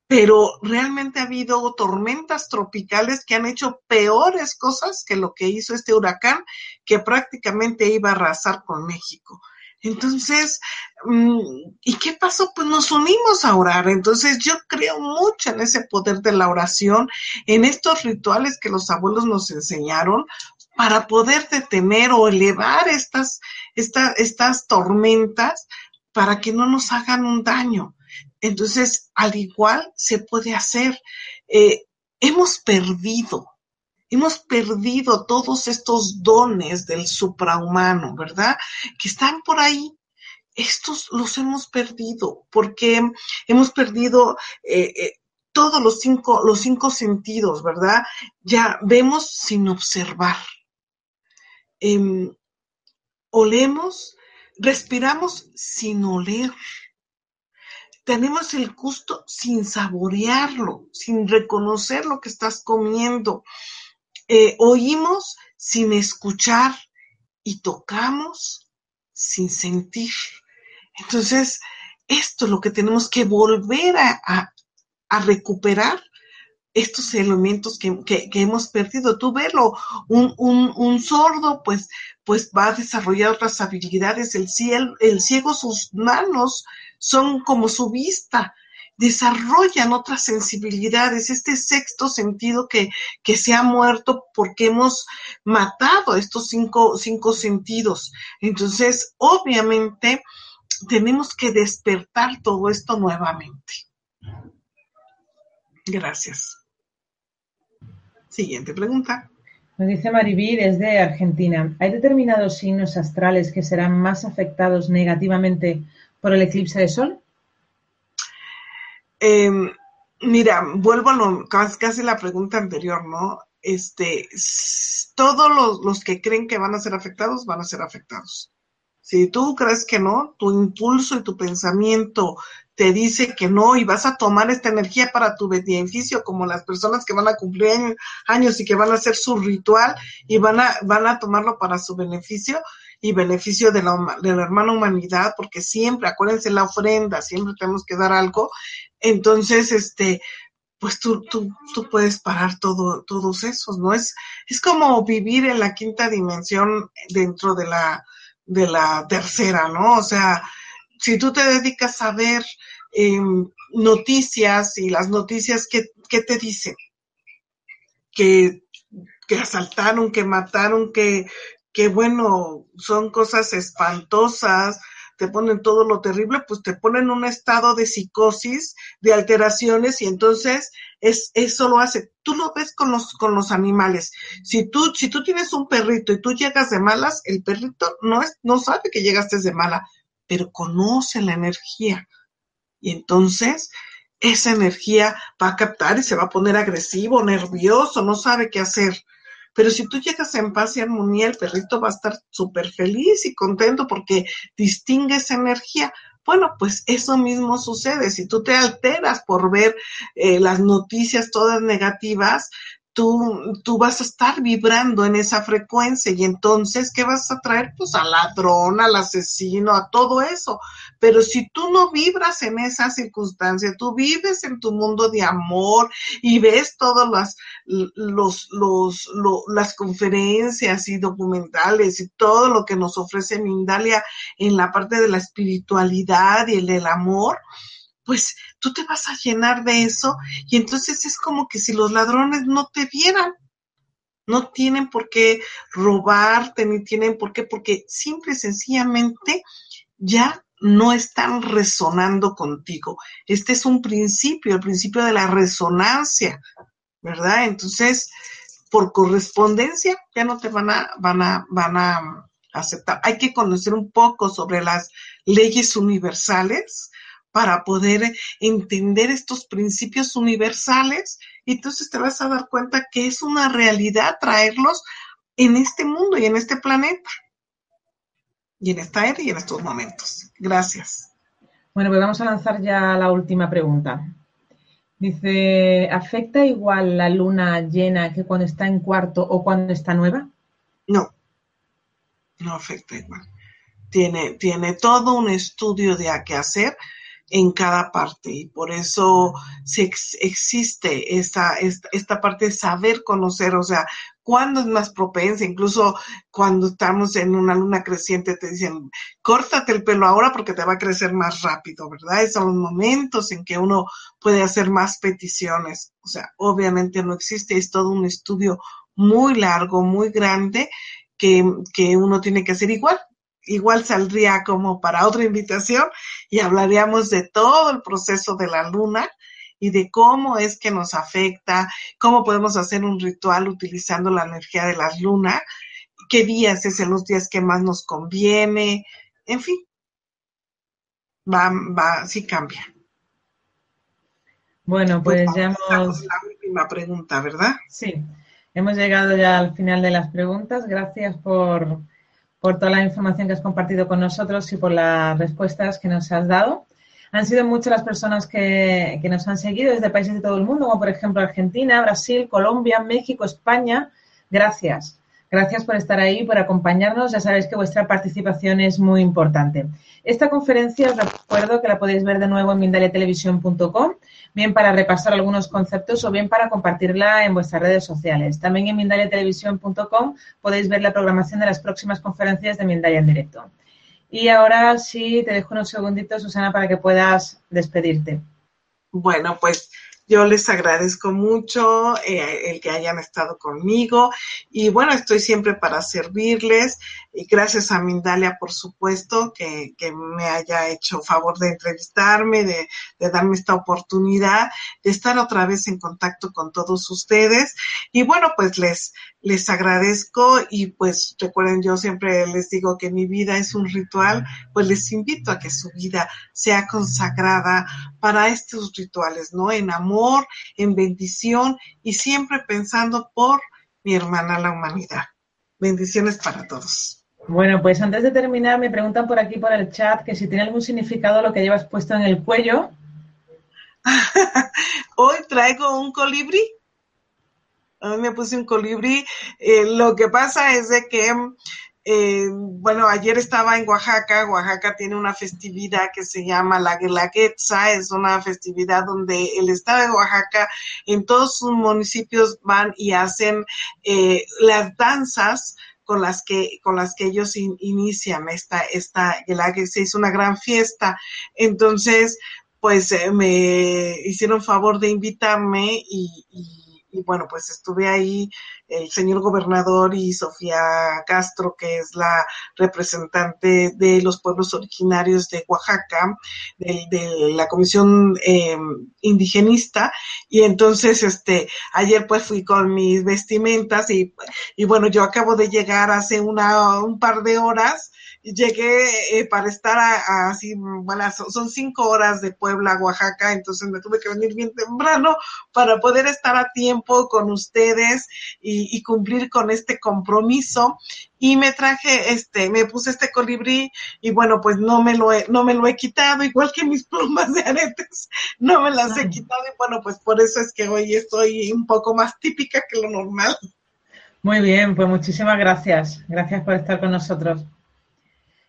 Pero realmente ha habido tormentas tropicales que han hecho peores cosas que lo que hizo este huracán, que prácticamente iba a arrasar con México. Entonces, mm, ¿y qué pasó? Pues nos unimos a orar. Entonces yo creo mucho en ese poder de la oración, en estos rituales que los abuelos nos enseñaron para poder detener o elevar estas, estas tormentas para que no nos hagan un daño. Entonces, al igual se puede hacer. Eh, hemos perdido Hemos perdido todos estos dones del suprahumano, ¿verdad? Que están por ahí. Estos los hemos perdido porque hemos perdido eh, eh, todos los cinco, los cinco sentidos, ¿verdad? Ya vemos sin observar. Em, olemos, respiramos sin oler. Tenemos el gusto sin saborearlo, sin reconocer lo que estás comiendo. Eh, oímos sin escuchar y tocamos sin sentir. Entonces, esto es lo que tenemos que volver a, recuperar estos elementos que, hemos perdido. Tú velo, un, un, sordo pues, pues va a desarrollar otras habilidades. El, el ciego, sus manos son como su vista desarrollan otras sensibilidades, este sexto sentido que, que se ha muerto porque hemos matado estos cinco, cinco sentidos. Entonces, obviamente, tenemos que despertar todo esto nuevamente. Gracias. Siguiente pregunta. Nos dice Maribí desde Argentina. ¿Hay determinados signos astrales que serán más afectados negativamente por el eclipse de sol? Em, mira, vuelvo a casi, la pregunta anterior, ¿no? Este, todos los, los que creen que van a ser afectados, van a ser afectados. Si tú crees que no, tu impulso y tu pensamiento te dice que no y vas a tomar esta energía para tu beneficio, como las personas que van a cumplir años y que van a hacer su ritual y van a, van a tomarlo para su beneficio, y beneficio de la, de la hermana humanidad, porque siempre, acuérdense, la ofrenda, siempre tenemos que dar algo. Entonces, este, pues tú, tú, tú puedes parar todo, todos esos, ¿no? Es, es como vivir en la quinta dimensión dentro de la, de la tercera, ¿no? O sea, si tú te dedicas a ver em, noticias y las noticias, ¿qué, qué te dicen? Que, que asaltaron, que mataron, que que bueno, son cosas espantosas, te ponen todo lo terrible, pues te ponen un estado de psicosis, de alteraciones y entonces es, eso lo hace. Tú lo ves con los, con los animales. Si tú, si tú tienes un perrito y tú llegas de malas, el perrito no, es, no sabe que llegaste de mala, pero conoce la energía. Y entonces esa energía va a captar y se va a poner agresivo, nervioso, no sabe qué hacer. Pero si tú llegas en paz y armonía, el perrito va a estar súper feliz y contento porque distingue esa energía. Bueno, pues eso mismo sucede. Si tú te alteras por ver eh, las noticias todas negativas, tú, tú vas a estar vibrando en esa frecuencia y entonces, ¿qué vas a traer? Pues al ladrón, al asesino, a todo eso. Pero si tú no vibras en esa circunstancia, tú vives en tu mundo de amor y ves todas las, los, los, las conferencias y documentales y todo lo que nos ofrece Mindalia en la parte de la espiritualidad y el amor, pues tú te vas a llenar de eso y entonces es como que si los ladrones no te vieran. No tienen por qué robarte, ni tienen por qué, porque simple y sencillamente ya no están resonando contigo. Este es un principio, el principio de la resonancia, ¿verdad? Entonces, por correspondencia, ya no te van a, van a, van a aceptar. Hay que conocer un poco sobre las leyes universales para poder entender estos principios universales y entonces te vas a dar cuenta que es una realidad traerlos en este mundo y en este planeta y en esta era y en estos momentos. Gracias. Bueno, pues vamos a lanzar ya la última pregunta. Dice, ¿afecta igual la luna llena que cuando está en cuarto o cuando está nueva? No, no afecta igual. Tiene, tiene todo un estudio de a qué hacer en cada parte. Y por eso se existe esta, esta, parte de saber conocer, o sea, cuándo es más propensa, incluso cuando estamos en una luna creciente te dicen, córtate el pelo ahora porque te va a crecer más rápido, ¿verdad? Esos son momentos en que uno puede hacer más peticiones, o sea, obviamente no existe, es todo un estudio muy largo, muy grande que, que uno tiene que hacer igual igual saldría como para otra invitación y hablaríamos de todo el proceso de la luna y de cómo es que nos afecta, cómo podemos hacer un ritual utilizando la energía de las lunas, qué días es en los días que más nos conviene, en fin, va, va, sí cambia. Bueno, pues, pues ya hemos... La última pregunta, ¿verdad? Sí, hemos llegado ya al final de las preguntas. Gracias por, por toda la información que has compartido con nosotros y por las respuestas que nos has dado. Han sido muchas las personas que, que, nos han seguido desde países de todo el mundo, como por ejemplo Argentina, Brasil, Colombia, México, España. Gracias. Gracias por estar ahí, por acompañarnos. Ya sabéis que vuestra participación es muy importante. Esta conferencia os recuerdo que la podéis ver de nuevo en mindaliatelevisión.com, bien para repasar algunos conceptos o bien para compartirla en vuestras redes sociales. También en mindaliatelevisión.com podéis ver la programación de las próximas conferencias de Mindalia en directo. Y ahora sí, te dejo unos segunditos, Susana, para que puedas despedirte. Bueno, pues yo les agradezco mucho eh, el que hayan estado conmigo y bueno, estoy siempre para servirles y gracias a Mindalia, por supuesto, que, me haya hecho favor de entrevistarme, de, de, darme esta oportunidad de estar otra vez en contacto con todos ustedes y bueno, pues les, les agradezco y pues recuerden, yo siempre les digo que mi vida es un ritual, pues les invito a que su vida sea consagrada para estos rituales, ¿no? En amor, en bendición y siempre pensando por mi hermana la humanidad. Bendiciones para todos. Bueno, pues antes de terminar, me preguntan por aquí por el chat que si tiene algún significado lo que llevas puesto en el cuello. Hoy traigo un colibrí a mí me puse un colibrí. Eh, lo que pasa es de que, eh, bueno, ayer estaba en Oaxaca. Oaxaca tiene una festividad que se llama la Guelaguetza. Es una festividad donde el estado de Oaxaca, en todos sus municipios van y hacen eh, las danzas con las que con las que ellos inician esta esta se hizo una gran fiesta entonces pues me hicieron favor de invitarme y y bueno, pues estuve ahí el señor gobernador y Sofía Castro, que es la representante de los pueblos originarios de Oaxaca, de, la comisión em, indigenista, y entonces este ayer pues fui con mis vestimentas y, y bueno, yo acabo de llegar hace una, un par de horas llegué eh, para estar así, bueno, son cinco horas de Puebla a Oaxaca, entonces me tuve que venir bien temprano para poder estar a tiempo con ustedes y, cumplir con este compromiso. Y me traje, este, me puse este colibrí y bueno, pues no me lo he, no me lo he quitado, igual que mis plumas de aretes, no me las he quitado y bueno, pues por eso es que hoy estoy un poco más típica que lo normal. Muy bien, pues muchísimas gracias. Gracias por estar con nosotros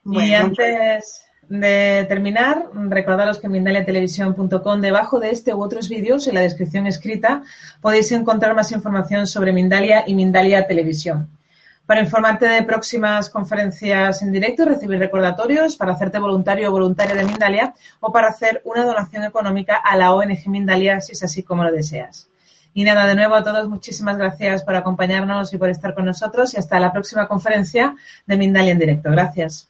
y antes de terminar, recordaros que en mindaliatelevisión.com, debajo de este u otros vídeos, en la descripción escrita, podéis encontrar más información sobre Mindalia y Mindalia Televisión. Para informarte de próximas conferencias en directo, recibir recordatorios para hacerte voluntario o voluntaria de Mindalia o para hacer una donación económica a la ONG Mindalia, si es así como lo deseas. Y nada, de nuevo a todos, muchísimas gracias por acompañarnos y por estar con nosotros y hasta la próxima conferencia de Mindalia en directo. Gracias.